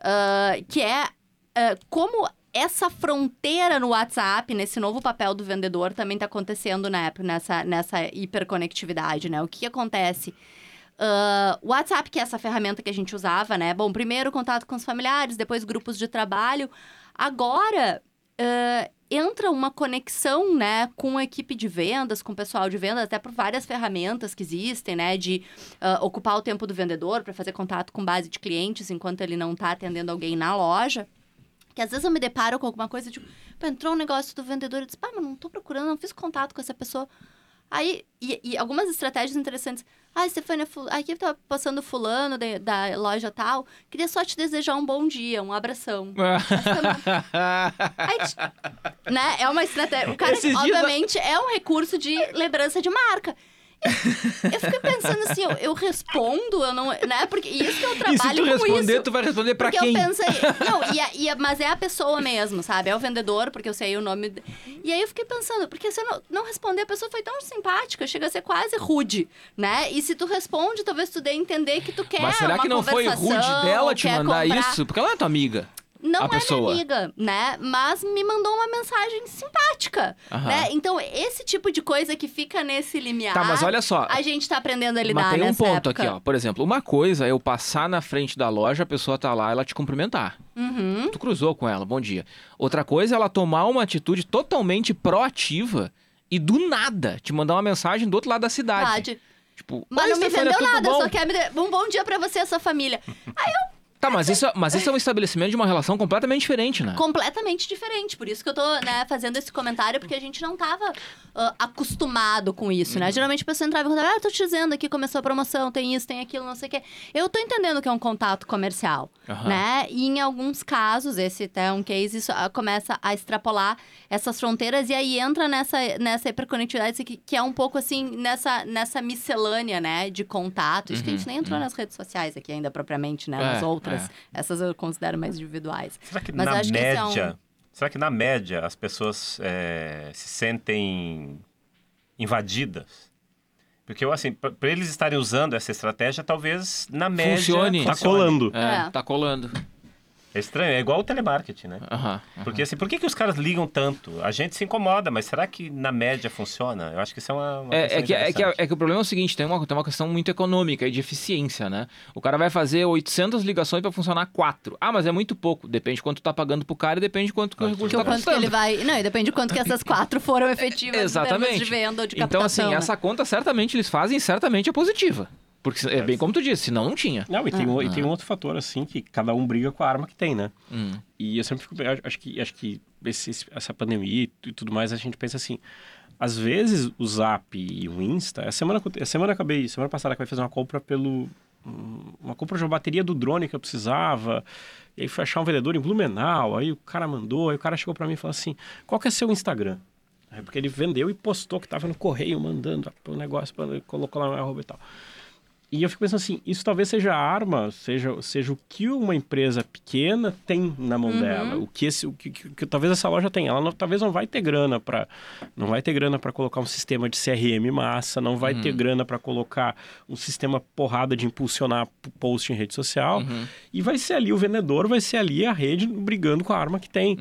ah, que é ah, como essa fronteira no WhatsApp, nesse novo papel do vendedor, também tá acontecendo na época, nessa, nessa hiperconectividade, né? O que, acontece? O WhatsApp, que é essa ferramenta que a gente usava, né? Bom, primeiro contato com os familiares, depois grupos de trabalho. Agora, ah, entra uma conexão, né, com a equipe de vendas, com o pessoal de vendas, até por várias ferramentas que existem, né, de ah, ocupar o tempo do vendedor para fazer contato com base de clientes enquanto ele não está atendendo alguém na loja. Que às vezes eu me deparo com alguma coisa, tipo, "Pô, entrou um negócio do vendedor, eu disse, pá, mas não tô procurando, não fiz contato com essa pessoa. Aí, e, e algumas estratégias interessantes. Ah, Stefania, aqui tá passando fulano de- da loja tal. Queria só te desejar um bom dia, um abração. Aí, né? É uma estratégia. O cara, Esses dias- obviamente, é um recurso de lembrança de marca. Eu fiquei pensando assim, eu, eu respondo, eu não. Né? Porque isso que eu e se trabalho tu responder, isso. tu vai responder pra Porque quem? eu pensei. Não, e a- e a- mas é a pessoa mesmo, sabe? É o vendedor, porque eu sei o nome. E aí eu fiquei pensando, porque se eu não, não responder, a pessoa foi tão simpática, chega a ser quase rude, né? E se tu responde, talvez tu dê a entender que tu quer. Mas será que não foi rude dela te mandar comprar. isso? Porque ela é tua amiga. Não a é pessoa. minha amiga, né? Mas me mandou uma mensagem simpática, Aham. né? Então, esse tipo de coisa que fica nesse limiar... Tá, mas olha só. A gente tá aprendendo a lidar Mas tem um ponto época. aqui, ó. Por exemplo, uma coisa é eu passar na frente da loja, a pessoa tá lá, ela te cumprimentar. Uhum. Tu cruzou com ela, bom dia. Outra coisa é ela tomar uma atitude totalmente proativa e do nada te mandar uma mensagem do outro lado da cidade. Verdade. Tipo, Mas "Oi, não me Stefania, vendeu nada, bom?" só quer me... Um bom dia pra você e a sua família. Aí eu Tá, mas isso, mas isso é um estabelecimento de uma relação completamente diferente, né? completamente diferente. Por isso que eu tô, né, fazendo esse comentário, porque a gente não tava ah, acostumado com isso, Uhum. né? Geralmente a pessoa entrava e contava, ah, tô te dizendo aqui, começou a promoção, tem isso, tem aquilo, não sei o quê. Eu tô entendendo que é um contato comercial, Aham. né? E em alguns casos, esse até é um case, isso ah, começa a extrapolar essas fronteiras e aí entra nessa, nessa hiperconectividade que, que é um pouco assim, nessa, nessa miscelânea, né, de contato. Isso que a gente nem entrou nas redes sociais aqui ainda propriamente, né? Uhum, É, nas outras. É. Essas eu considero mais individuais. Será que Mas na acho que esse é média. um- Será que na média as pessoas é, se sentem invadidas? Porque eu, assim, para eles estarem usando essa estratégia, talvez na média. Funcione. Tá funcione. colando. É, É. tá colando. É estranho, é igual o telemarketing, né? Aham. Porque assim, por que, que os caras ligam tanto? A gente se incomoda, mas será que na média funciona? Eu acho que isso é uma, uma É, é, que, é, que, é que o problema é o seguinte, tem uma, tem uma questão muito econômica e de eficiência, né? O cara vai fazer 800 ligações pra funcionar 4. Ah, mas é muito pouco. Depende de quanto tu tá pagando pro cara e depende de quanto que o recurso Que tá o quanto que ele vai. Não, e depende de quanto que essas quatro foram efetivas Exatamente. de venda ou de Então, captação. assim, né? essa conta certamente eles fazem certamente é positiva. Porque é bem como tu disse, senão não tinha. Não, e tem, um, e tem um outro fator, assim, que cada um briga com a arma que tem, né? Hum. E eu sempre fico. Acho que, acho que esse- essa pandemia e tudo mais, a gente pensa assim. Às vezes o Zap e o Insta. A semana, a semana acabei. Semana passada acabei fazendo uma compra pelo. hum, Uma compra de uma bateria do drone que eu precisava. E aí fui achar um vendedor em Blumenau. Aí o cara mandou. Aí o cara chegou pra mim e falou assim: Qual que é seu Instagram? Aí, porque ele vendeu e postou que tava no correio mandando o negócio, pra- colocou lá no arroba e tal. E eu fico pensando assim, isso talvez seja a arma, seja, seja o que uma empresa pequena tem na mão Uhum. dela, o que, esse, o que, que, que talvez essa loja tenha. Ela não- talvez não vai ter grana para não vai ter grana para colocar um sistema de CRM massa, não vai ter grana para colocar um sistema porrada de impulsionar post em rede social. E vai ser ali o vendedor, vai ser ali a rede brigando com a arma que tem.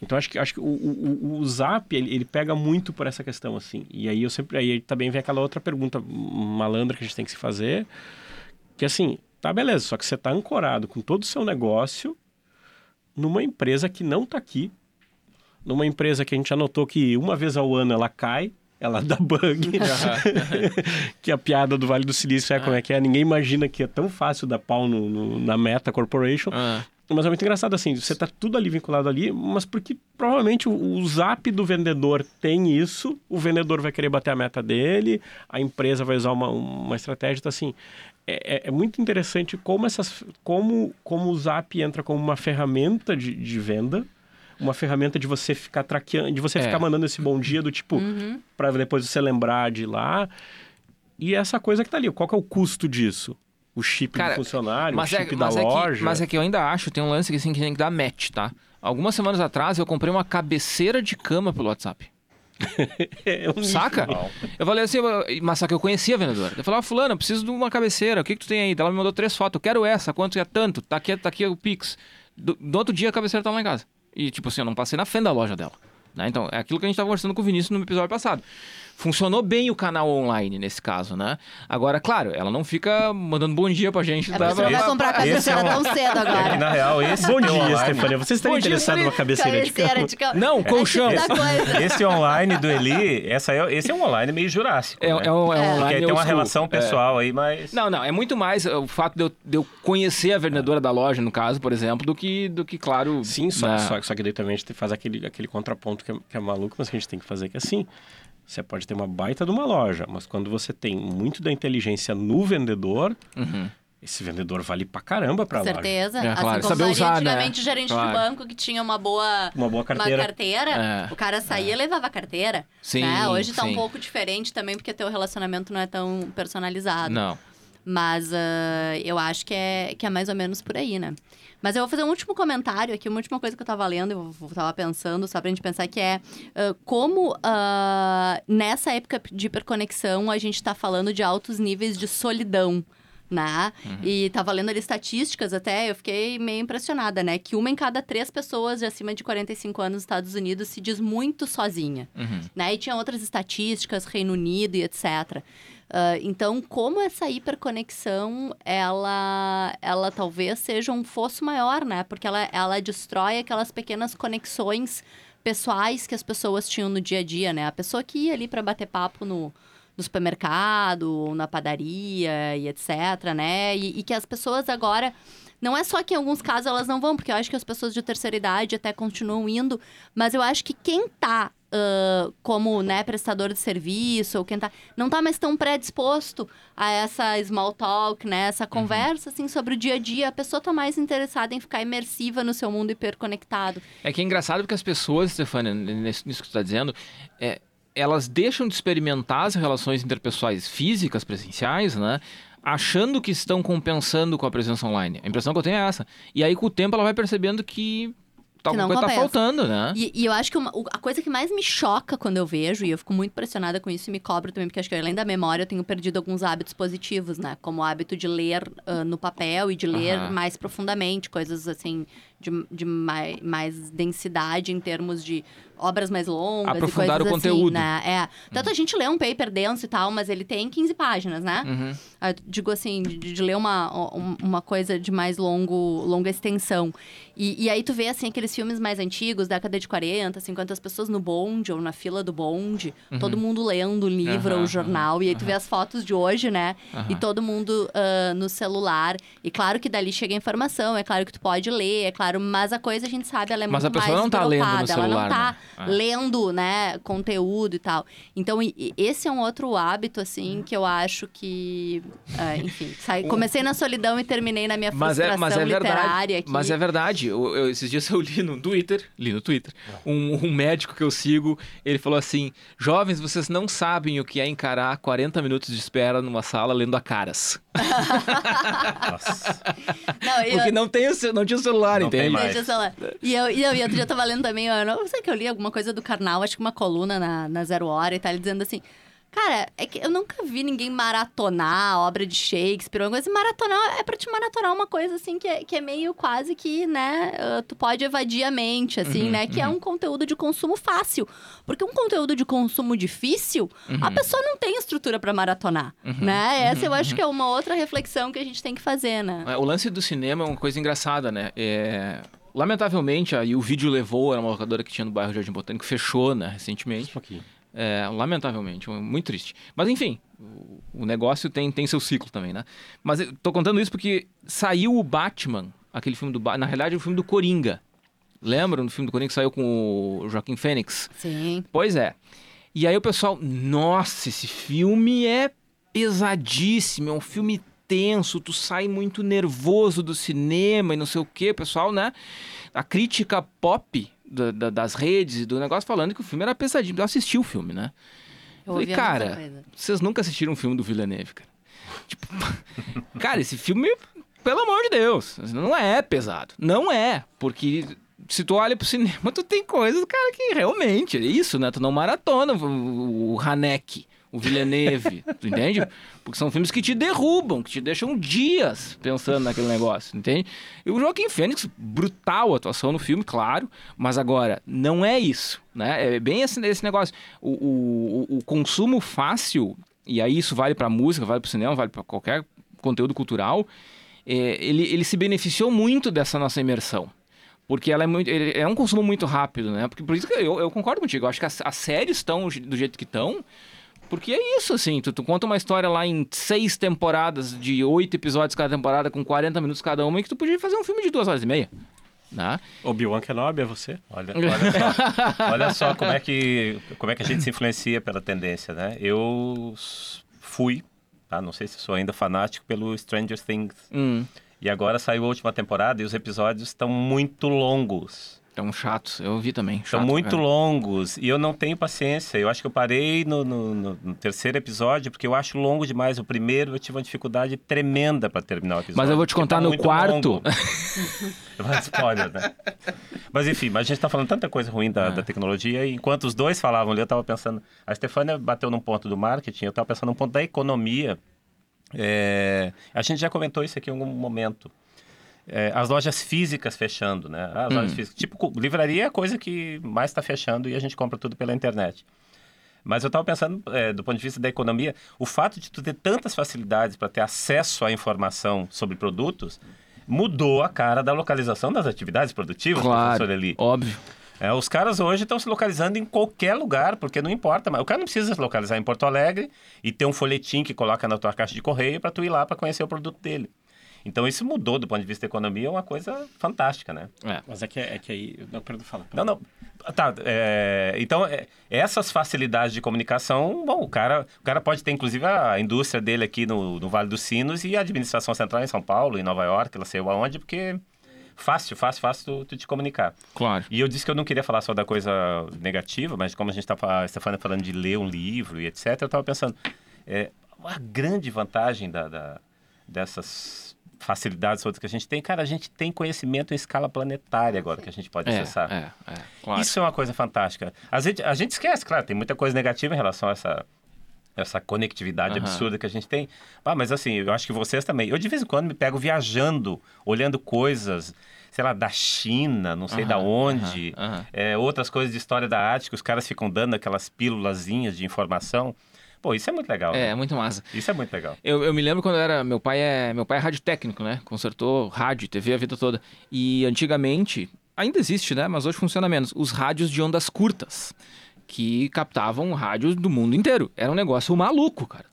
Então acho que acho que o, o, o- o Zap ele, ele pega muito por essa questão assim. E aí eu sempre aí também vem aquela outra pergunta malandra que a gente tem que se fazer, que assim, tá beleza, só que você tá ancorado com todo o seu negócio numa empresa que não tá aqui, numa empresa que a gente anotou que uma vez ao ano ela cai, ela dá bug, que a piada do Vale do Silício é como é que é, ninguém imagina que é tão fácil dar pau no, no- na Meta Corporation, Ah. Mas é muito engraçado assim, você tá tudo ali vinculado ali, mas porque provavelmente o, o zap do vendedor tem isso, o vendedor vai querer bater a meta dele, a empresa vai usar uma, uma estratégia, então assim, é, é- é muito interessante como essas, como, como o zap entra como uma ferramenta de, de venda, uma ferramenta de você ficar traqueando, de você É. ficar mandando esse bom dia do tipo, Uhum. para depois você lembrar de ir lá. E essa coisa que tá ali, qual que é o custo disso? O chip Cara, do funcionário, o Mas é, chip da mas, é loja. que, mas é que eu ainda acho, tem um lance que, assim, que tem que dar match, tá? Algumas semanas atrás eu comprei uma cabeceira de cama pelo WhatsApp. É um Saca? Eu falei assim, mas só que eu conhecia a vendedora. Eu falei, ah, fulano, eu preciso de uma cabeceira, o que, que tu tem aí? Ela me mandou três fotos, eu quero essa, quanto é tanto? Tá aqui, tá aqui o Pix. Do, do outro dia a cabeceira tá lá em casa. E tipo assim, eu não passei na frente da loja dela. né? Então, é aquilo que a gente tava conversando com o Vinícius no episódio passado. Funcionou bem o canal online nesse caso, né? Agora, claro, ela não fica mandando bom dia pra gente. É tá? você não vai Esse- comprar a esse é cabeceira um- tão cedo É que, agora. na real, esse Bom teu dia, online- Stefania. Você está interessado numa cabeceira de cama? de cama. Não, colchão. É da coisa. Esse online do Eli, essa é, esse é um online meio jurássico. É, né? é um, é um É. online Porque aí tem uma relação É. pessoal aí, mas. Não, não, é muito mais o fato de eu, de eu conhecer a vendedora da loja, no caso, por exemplo, do que, do que claro... Sim, só, né? só, só que daí também a gente faz aquele, aquele contraponto que é, que é maluco, mas que a gente tem que fazer que é assim. Você pode ter uma baita de uma loja, mas quando você tem muito da inteligência no vendedor, Uhum. esse vendedor vale pra caramba pra Com loja. certeza. É, assim claro. como Saber usar, né? antigamente o gerente Claro. de banco que tinha uma boa, Uma boa carteira. uma carteira É. o cara saía e levava a carteira. Sim, né? Hoje tá sim. um pouco diferente também, porque teu relacionamento não é tão personalizado. Não. Mas ah, eu acho que é, que é mais ou menos por aí, né? Mas eu vou fazer um último comentário aqui, uma última coisa que eu tava lendo, eu tava pensando, só pra gente pensar, que é ah, como ah, nessa época de hiperconexão a gente tá falando de altos níveis de solidão. Né? E tava lendo ali estatísticas até, eu fiquei meio impressionada, né? Que uma em cada três pessoas de acima de 45 anos nos Estados Unidos se diz muito sozinha Uhum. né? E tinha outras estatísticas, Reino Unido e etc. Ah, então, como essa hiperconexão, ela, ela talvez seja um fosso maior, né? Porque ela, ela destrói aquelas pequenas conexões pessoais que as pessoas tinham no dia a dia, né? A pessoa que ia ali para bater papo no, no supermercado, na padaria e etc, né? E, e que as pessoas agora... Não é só que em alguns casos elas não vão, porque eu acho que as pessoas de terceira idade até continuam indo, mas eu acho que quem tá ah, como né, prestador de serviço, ou quem tá. não tá mais tão predisposto a essa small talk, né? Essa conversa assim sobre o dia a dia. A pessoa tá mais interessada em ficar imersiva no seu mundo hiperconectado. É que é engraçado porque as pessoas, Stefania, nisso nisso que tu tá dizendo, é, elas deixam de experimentar as relações interpessoais físicas, presenciais, né? Achando que estão compensando com a presença online. A impressão que eu tenho é essa. E aí, com o tempo, ela vai percebendo que Alguma não coisa tá faltando, né? E, e eu acho que uma- a coisa que mais me choca quando eu vejo, e eu fico muito pressionada com isso e me cobro também, porque acho que além da memória eu tenho perdido alguns hábitos positivos, né? Como o hábito de ler ah, no papel e de ler mais profundamente, coisas assim, de, de mai, mais densidade em termos de obras mais longas Aprofundar e coisas o conteúdo. assim, né? É. Tanto a gente lê um paper denso e tal, mas ele tem 15 páginas, né? Uhum. Eu digo assim, de, de ler uma, um- uma coisa de mais longo, longa extensão. E, e aí tu vê, assim, aqueles filmes mais antigos, década de 40, 50, as pessoas no bonde ou na fila do bonde, todo mundo lendo o livro Uhum. Ou o jornal. E aí tu vê as fotos de hoje, né? E todo mundo ah, no celular. E claro que dali chega a informação, é claro que tu pode ler, é claro claro, mas a coisa a gente sabe, ela é Mas muito a pessoa mais não tá lendo no dropada, ela celular, não tá né? É. lendo, né, conteúdo e tal. Então, e- e esse é um outro hábito, assim, que eu acho que, ah, enfim, sai- comecei na solidão e terminei na minha Mas frustração é, mas é literária verdade. aqui. Mas é verdade. Eu- eu- esses dias eu li no Twitter, li no Twitter, um, um médico que eu sigo, ele falou assim: jovens, vocês não sabem o que é encarar 40 minutos de espera numa sala lendo a caras. Nossa. Não, eu- Porque não, tem não tinha o celular, Não tem mais. Deixa eu falar. E eu, e eu, e outro dia eu tava lendo também, eu não sei que eu li alguma coisa do Karnal, acho que uma coluna na, na Zero Hora e tá ele dizendo assim. Cara, é que eu nunca vi ninguém maratonar a obra de Shakespeare, uma coisa. Maratonar é pra te maratonar uma coisa assim que é, que é meio quase que, né? ah, Tu pode evadir a mente, assim, Uhum, né? Que é um conteúdo de consumo fácil. Porque um conteúdo de consumo difícil, Uhum. a pessoa não tem estrutura pra maratonar, né? Essa eu acho que é uma outra reflexão que a gente tem que fazer, né? É, O lance do cinema é uma coisa engraçada, né? É, Lamentavelmente, aí o vídeo levou, era uma locadora que tinha no bairro Jardim Botânico, fechou, né, recentemente. Um pouquinho. É, lamentavelmente, muito triste. Mas enfim, o, o negócio tem, tem seu ciclo também, né? Mas eu tô contando isso porque saiu o Batman, aquele filme do Batman, na realidade o filme do Coringa. Lembram do filme do Coringa que saiu com o Joaquim Fênix? Sim. Pois é. E aí o pessoal, nossa, esse filme é pesadíssimo, é um filme tenso, tu sai muito nervoso do cinema e não sei o que, pessoal, né? A crítica pop da- da- das redes e do negócio falando que o filme era pesadinho. Eu assisti o filme, né? Eu Falei, cara, vocês nunca assistiram um filme do Villeneuve, cara. Tipo, cara, esse filme, pelo amor de Deus, não é pesado. Não é, porque se tu olha pro cinema, tu tem coisas, cara, que realmente é isso, né? Tu não maratona o, o Haneke, o Villeneuve, tu entende? Porque são filmes que te derrubam, que te deixam dias pensando naquele negócio, entende? E o Joaquim Fênix, brutal atuação no filme, claro, mas agora, não é isso, né? É bem esse, esse negócio. O, o, o- consumo fácil, e aí isso vale pra música, vale pro cinema, vale pra qualquer conteúdo cultural, é, ele, ele se beneficiou muito dessa nossa imersão. Porque ela é, muito, é um consumo muito rápido, né? Porque, por isso que eu, eu concordo contigo. Eu acho que as, as séries estão do jeito que estão. Porque é isso, assim. Tu, tu conta uma história lá em seis temporadas, de oito episódios cada temporada, com 40 minutos cada uma, e que tu podia fazer um filme de duas horas e meia. Né? Obi-Wan Kenobi é você? Olha, olha só, olha só como, é que, como é que a gente se influencia pela tendência, né? Eu fui, tá? não sei se sou ainda fanático, pelo Stranger Things. Hum, E agora saiu a última temporada e os episódios estão muito longos. Tão chatos. Eu vi também. São chato, muito cara. longos e eu não tenho paciência. Eu acho que eu parei no, no- no- terceiro episódio porque eu acho longo demais. O primeiro eu tive uma dificuldade tremenda para terminar o episódio. Mas eu vou te porque contar tá no quarto. spoiler, né? Mas enfim, mas a gente tá falando tanta coisa ruim da, É. da tecnologia e enquanto os dois falavam ali, eu tava pensando... A Stefania bateu num ponto do marketing, eu tava pensando num ponto da economia. É, a gente já comentou isso aqui em algum momento. É, as lojas físicas fechando, né? As Hum. lojas físicas. Tipo, livraria é a coisa que mais está fechando e a gente compra tudo pela internet. Mas eu estava pensando, é, do ponto de vista da economia, o fato de tu ter tantas facilidades para ter acesso à informação sobre produtos mudou a cara da localização das atividades produtivas, Claro, professor Eli. óbvio. É, os caras hoje estão se localizando em qualquer lugar, porque não importa. O cara não precisa se localizar em Porto Alegre e ter um folhetim que coloca na tua caixa de correio para tu ir lá para conhecer o produto dele. Então isso mudou do ponto de vista da economia, é uma coisa fantástica, né? É. Mas é que, é que aí... Não, perdão, fala. Não, não. Tá, é, então, é, essas facilidades de comunicação, bom, o cara, o cara pode ter, inclusive, a indústria dele aqui no, no Vale dos Sinos e a administração central em São Paulo, em Nova York, ela sei aonde, porque fácil, fácil, fácil tu, tu te comunicar. Claro. E eu disse que eu não queria falar só da coisa negativa, mas como a gente está a Stefania falando de ler um livro e etc., eu estava pensando, é, a grande vantagem da, da- dessas facilidades todas que a gente tem, cara, a gente tem conhecimento em escala planetária agora que a gente pode É, acessar. é, é. Claro. Isso é uma coisa fantástica. A gente, a gente esquece, claro, tem muita coisa negativa em relação a essa, essa conectividade Aham. absurda que a gente tem. Ah, mas assim, eu acho que vocês também. Eu de vez em quando me pego viajando, olhando coisas, sei lá, da China, não sei Aham, da onde, aham. é, outras coisas de história da arte que os caras ficam dando aquelas pílulazinhas de informação. Pô, isso é muito legal. É, né? muito massa. Isso é muito legal. Eu, eu me lembro quando eu era. Meu pai é. Meu pai é rádio técnico, né? Consertou rádio, TV a vida toda. E antigamente, ainda existe, né? Mas hoje funciona menos. Os rádios de ondas curtas. Que captavam rádios do mundo inteiro. Era um negócio maluco, cara.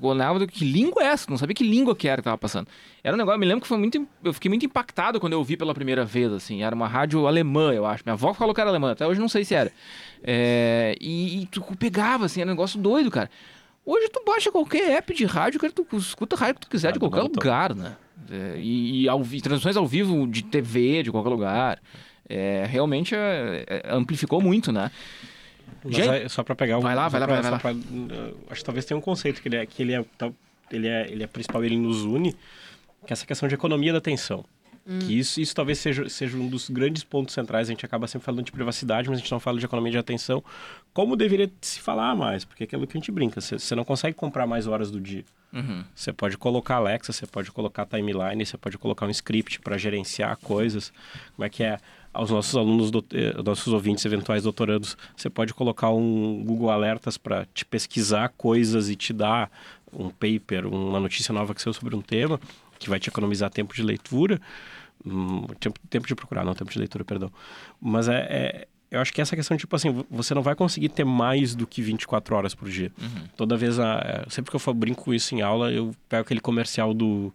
Olhava que língua é essa? Não sabia que língua que era que tava passando. Era um negócio, eu me lembro que foi muito. Eu fiquei muito impactado quando eu ouvi pela primeira vez, assim. Era uma rádio alemã, eu acho. Minha avó falou que era alemã, até hoje não sei se era. É, e, e tu pegava, assim, era um negócio doido, cara. Hoje tu baixa qualquer app de rádio, cara, tu escuta a rádio que tu quiser de do qualquer lugar, né? É, e e ao, vi- transmissões ao vivo de TV, de qualquer lugar. É, realmente é, é, amplificou muito, né? Mas Gente- só para pegar um, Vai lá, vai lá, pra- vai lá, pra- acho que talvez tenha um conceito que ele é que ele é, tal- ele é ele é principal ele nos une que é essa questão de economia da atenção que isso, isso talvez seja, seja um dos grandes pontos centrais. A gente acaba sempre falando de privacidade, mas a gente não fala de economia de atenção, como deveria se falar mais, porque é aquilo que a gente brinca. Você, não consegue comprar mais horas do dia. Uhum. Você pode colocar Alexa, você pode colocar timeline, você pode colocar um script para gerenciar coisas. Como é que é? Aos nossos alunos, do, eh, nossos ouvintes eventuais doutorandos, você pode colocar um Google Alertas para te pesquisar coisas e te dar um paper, uma notícia nova que saiu sobre um tema, que vai te economizar tempo de leitura. Hum, tempo, tempo de procurar, não tempo de leitura, perdão. Mas é, é- eu acho que essa questão, tipo assim, você não vai conseguir ter mais do que 24 horas por dia. Toda vez, a, é, sempre que eu fa- brinco com isso em aula, eu pego aquele comercial do...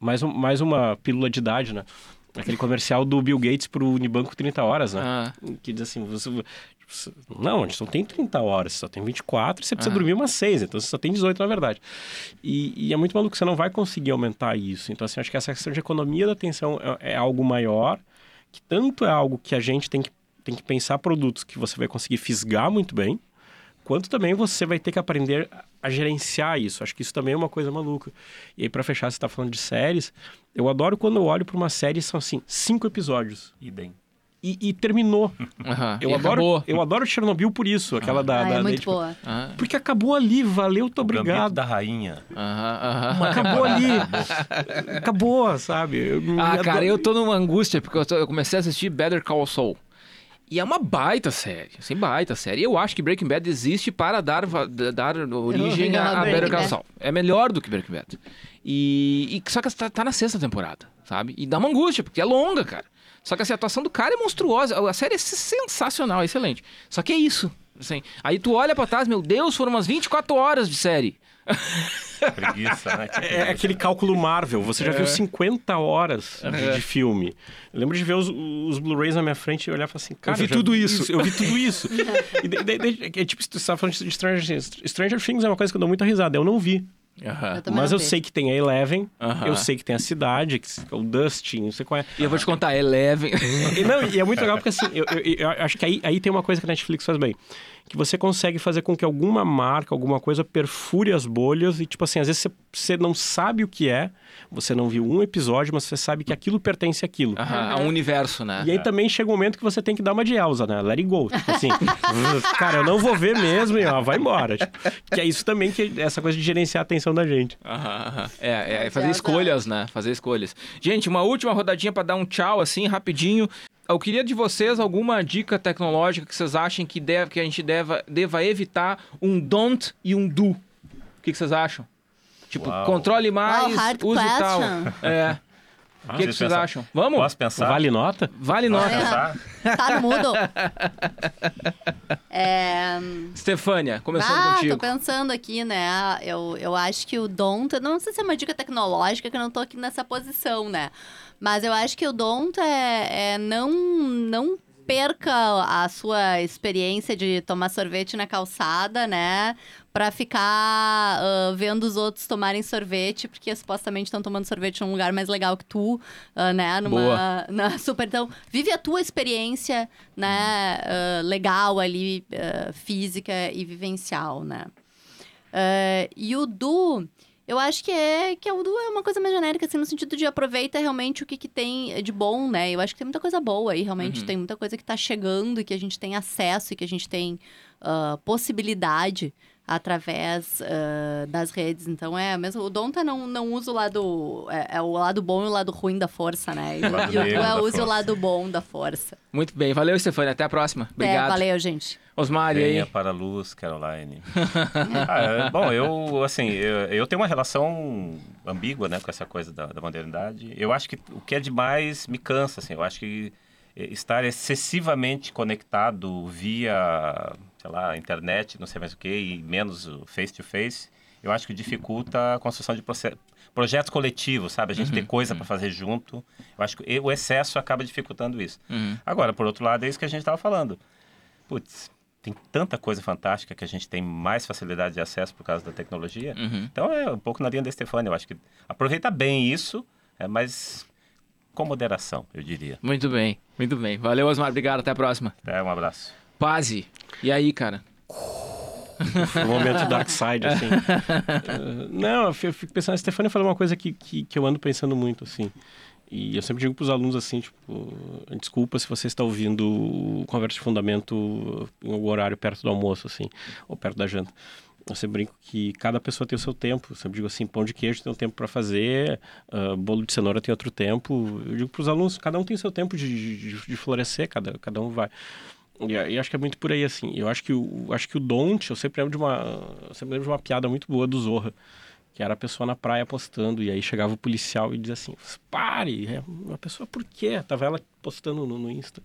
Mais, um, mais uma pílula de idade, né? Aquele comercial do Bill Gates pro Unibanco 30 horas, né? Ah. Que diz assim, você... Não, a gente não tem 30 horas, você só tem 24 e você precisa Ah. dormir umas 6, então você só tem 18 na verdade. E, e é muito maluco, você não vai conseguir aumentar isso. Então, assim, acho que essa questão de economia da atenção é, é algo maior, que tanto é algo que a gente tem que, tem que pensar produtos que você vai conseguir fisgar muito bem, quanto também você vai ter que aprender a gerenciar isso. Acho que isso também é uma coisa maluca. E aí, para fechar, você está falando de séries. Eu adoro quando eu olho para uma série e são assim, cinco episódios. Idem. E, e terminou. Aham. Eu E adoro, acabou. eu adoro Chernobyl por isso, aquela da, Ah, da- é da muito HBO. boa. Ah, Porque acabou ali, valeu, tô O obrigado. da rainha. Acabou ali. acabou, sabe? Eu, Ah, eu cara, adoro- eu tô numa angústia, porque eu, tô- eu comecei a assistir Better Call Saul. E é uma baita série, assim, baita série. Eu acho que Breaking Bad existe para dar, dar origem a, a Better Call. Saul. É melhor do que Breaking Bad. E, e só que tá, tá na sexta temporada, sabe? E dá uma angústia, porque é longa, cara. Só que assim, a atuação do cara é monstruosa. A série é sensacional, excelente. Só que é isso. Assim, aí tu olha pra trás, meu Deus, foram umas 24 horas de série. Preguiça, né? Tipo, É aquele cálculo Marvel. Você já viu 50 horas de, É. de filme. Eu lembro de ver os, os Blu-rays na minha frente e olhar e falar assim, cara... vi já tudo isso. Eu vi tudo isso. e daí, daí- daí- é tipo, você estava falando de Stranger Things. Stranger Things é uma coisa que eu dou muita risada. Eu não vi. Aham. Eu Mas eu vi. sei que tem a Eleven. Aham. Eu sei que tem a cidade, que é o Dustin, não sei qual é. E eu vou te contar, Eleven. E, não, e é muito legal porque assim, eu, eu- eu acho que aí, aí tem uma coisa que a Netflix faz bem. Que você consegue fazer com que alguma marca, alguma coisa perfure as bolhas e, tipo assim, às vezes você, você não sabe o que é, você não viu um episódio, mas você sabe que aquilo pertence àquilo. Aham, a um universo, né? E aí também chega um momento que você tem que dar uma de Elsa, né? Let it go. Tipo assim, cara, eu não vou ver mesmo e ó, vai embora. Tipo, que é isso também, que essa coisa de gerenciar a atenção da gente. Aham, aham. É, é, é fazer Exato. escolhas, né? Fazer escolhas. Gente, uma última rodadinha pra dar um tchau, assim, rapidinho. Eu queria de vocês alguma dica tecnológica que vocês achem que, deve, que a gente deva, deva evitar um don't e um do. O que, que vocês acham? Tipo, Uau. controle mais, hard use tal. question. É. O que, que vocês pensam- acham? Vamos? Posso pensar? Vale nota? Vale Posso nota. Pensar? Tá no mudo? é... Stefânia, começando ah, contigo. tô pensando aqui, né? Eu, eu acho que o Don't, não sei se é uma dica tecnológica, que eu não tô aqui nessa posição, né? Mas eu acho que o Don't é, é não, não perca a sua experiência de tomar sorvete na calçada, né? Pra ficar ah, vendo os outros tomarem sorvete, porque supostamente estão tomando sorvete num lugar mais legal que tu, ah, né? Numa, Boa. na super. Então, vive a tua experiência, né? ah, legal ali, física e vivencial, né? E o Du, eu acho que é que o Du é uma coisa mais genérica, assim, no sentido de aproveita realmente o que, que tem de bom, né? Eu acho que tem muita coisa boa aí, realmente. Uhum. Tem muita coisa que tá chegando e que a gente tem acesso e que a gente tem ah, possibilidade através ah, das redes. Então é mesmo. O Donta não, não usa o lado. É, é o lado bom e o lado ruim da força, né? E, O lado o negro Du é da usa o força. lado bom da força. Muito bem, valeu, Stefânia. Até a próxima. Obrigado. É, valeu, gente. Osmar, e aí? para a luz, Caroline. Ah, é, bom, eu, assim, eu, eu tenho uma relação ambígua, né, com essa coisa da, da modernidade. Eu acho que o que é demais me cansa, assim. Eu acho que eh, estar excessivamente conectado via, sei lá, internet, não sei mais o que, e menos face-to-face, eu acho que dificulta a construção de projetos coletivos, sabe? A gente ter coisa para fazer junto. Eu acho que o excesso acaba dificultando isso. Agora, por outro lado, é isso que a gente estava falando. Putz, tem tanta coisa fantástica que a gente tem mais facilidade de acesso por causa da tecnologia. Então é um pouco na linha da Stefania. Eu acho que aproveita bem isso, é, mas com moderação, eu diria. Muito bem, muito bem. Valeu, Osmar. Obrigado. Até a próxima. É, um abraço. Paze. E aí, cara? Um momento dark side, assim. Não, eu fico pensando, a Stefania falou uma coisa que, que, que eu ando pensando muito, assim. E eu sempre digo para os alunos assim, tipo, desculpa se você está ouvindo Conversa de Fundamento em algum horário perto do almoço, assim, ou perto da janta. Eu sempre brinco que cada pessoa tem o seu tempo. Eu sempre digo assim, pão de queijo tem um tempo para fazer, ah, bolo de cenoura tem outro tempo. Eu digo para os alunos, cada um tem o seu tempo de, de, de florescer, cada, cada um vai. E, e acho que é muito por aí, assim. Eu acho que o, acho que o Don't, eu sempre lembro de uma, sempre lembro de uma piada muito boa do Zorra, que era a pessoa na praia postando, e aí chegava o policial e dizia assim, pare, é uma pessoa por quê? Tava ela postando no, no Insta.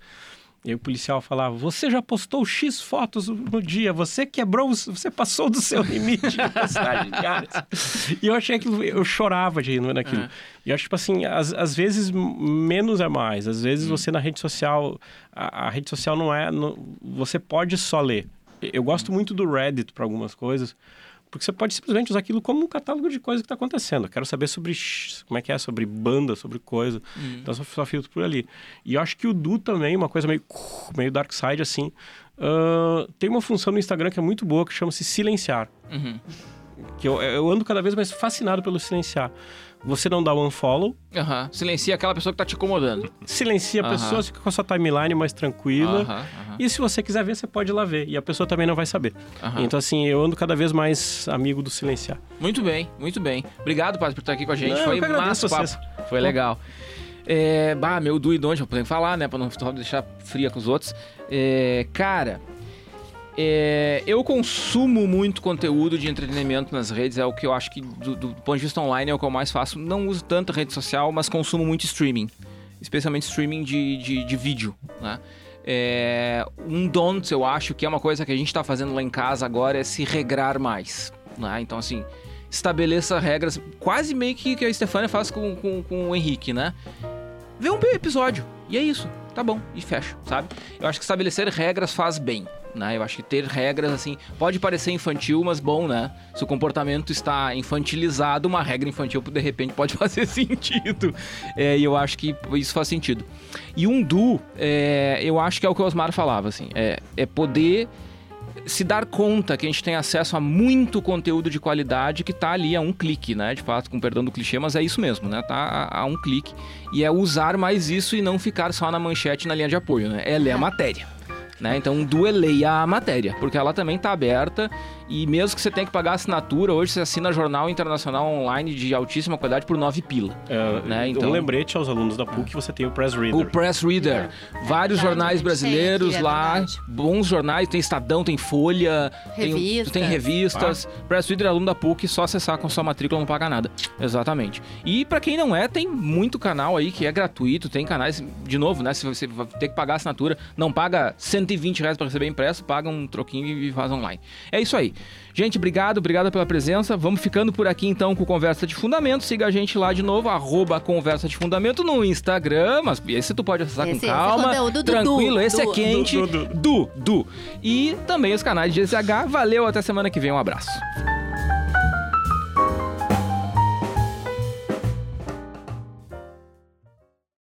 E aí o policial falava, você já postou X fotos no dia, você quebrou, você passou do seu limite de postagem diárias. E eu achei aquilo, eu chorava de rir naquilo. E eu acho, tipo assim, às, às vezes menos é mais. Às vezes você na rede social, a, a rede social não é, não- você pode só ler. Eu gosto muito do Reddit para algumas coisas, porque você pode simplesmente usar aquilo como um catálogo de coisas que está acontecendo. Eu quero saber sobre como é que é, sobre banda, sobre coisa. Então eu só, só filtro por ali. E eu acho que o Du também, uma coisa meio, meio dark side assim, ah, tem uma função no Instagram que é muito boa que chama-se silenciar. Que eu, eu ando cada vez mais fascinado pelo silenciar. Você não dá o unfollow, Aham. Silencia aquela pessoa que tá te incomodando. silencia a Aham. pessoa, fica com a sua timeline mais tranquila. Aham. E se você quiser ver, você pode ir lá ver. E a pessoa também não vai saber. Então, assim, eu ando cada vez mais amigo do silenciar. Muito bem, muito bem. Obrigado, Padre, por estar aqui com a gente. Não, Foi massa o papo. vocês. Foi legal. É, bah, meu do e donde, eu poder falar, né? Pra não deixar fria com os outros. É, cara, é, eu consumo muito conteúdo de entretenimento nas redes. É o que eu acho que, do, do ponto de vista online, é o que eu mais faço. Não uso tanta rede social, mas consumo muito streaming. Especialmente streaming de, de, de vídeo, né? É, um don't, eu acho que é uma coisa que a gente está fazendo lá em casa agora, é se regrar mais. Né? Então, assim, estabeleça regras, quase meio que que a Stefania faz com, com, com o Henrique, né? Vê um episódio, e é isso, tá bom, e fecha, sabe? Eu acho que estabelecer regras faz bem, né? Eu acho que ter regras, assim, pode parecer infantil, mas bom, né? Se o comportamento está infantilizado, uma regra infantil, de repente, pode fazer sentido. É, e eu acho que isso faz sentido. E um do, é, eu acho que é o que o Osmar falava, assim, é, é poder se dar conta que a gente tem acesso a muito conteúdo de qualidade que tá ali a um clique, né? De fato, com perdão do clichê, mas é isso mesmo, né? Tá a, a um clique. E é usar mais isso e não ficar só na manchete na linha de apoio, né? É ler a matéria. Né? Então, dueleia a matéria, porque ela também tá aberta e mesmo que você tenha que pagar assinatura, hoje você assina jornal internacional online de altíssima qualidade por 9 pila. É, Né, então- Um lembrete aos alunos da PUC, você tem o Press Reader. O Press Reader. Vários verdade, jornais brasileiros Tem aqui, é lá, bons jornais, tem Estadão, tem Folha, tem- Revistas. tem, revistas. Press Reader, aluno da PUC, só acessar com sua matrícula, não paga nada. Exatamente. E pra quem não é, tem muito canal aí que é gratuito, tem canais, de novo, né, se você vai ter que pagar assinatura, não paga 120 reais pra receber impresso, paga um troquinho e faz online. É isso aí. Gente, obrigado, obrigado pela presença. Vamos ficando por aqui então com Conversa de Fundamento. Siga a gente lá de novo, arroba Conversa de Fundamento no Instagram. Mas esse tu pode acessar Esse- com esse é calma. conteúdo do tranquilo, Du, esse é Du, quente. Du, Du, Du, Du. E também os canais de GZH. Valeu, até semana que vem. Um abraço.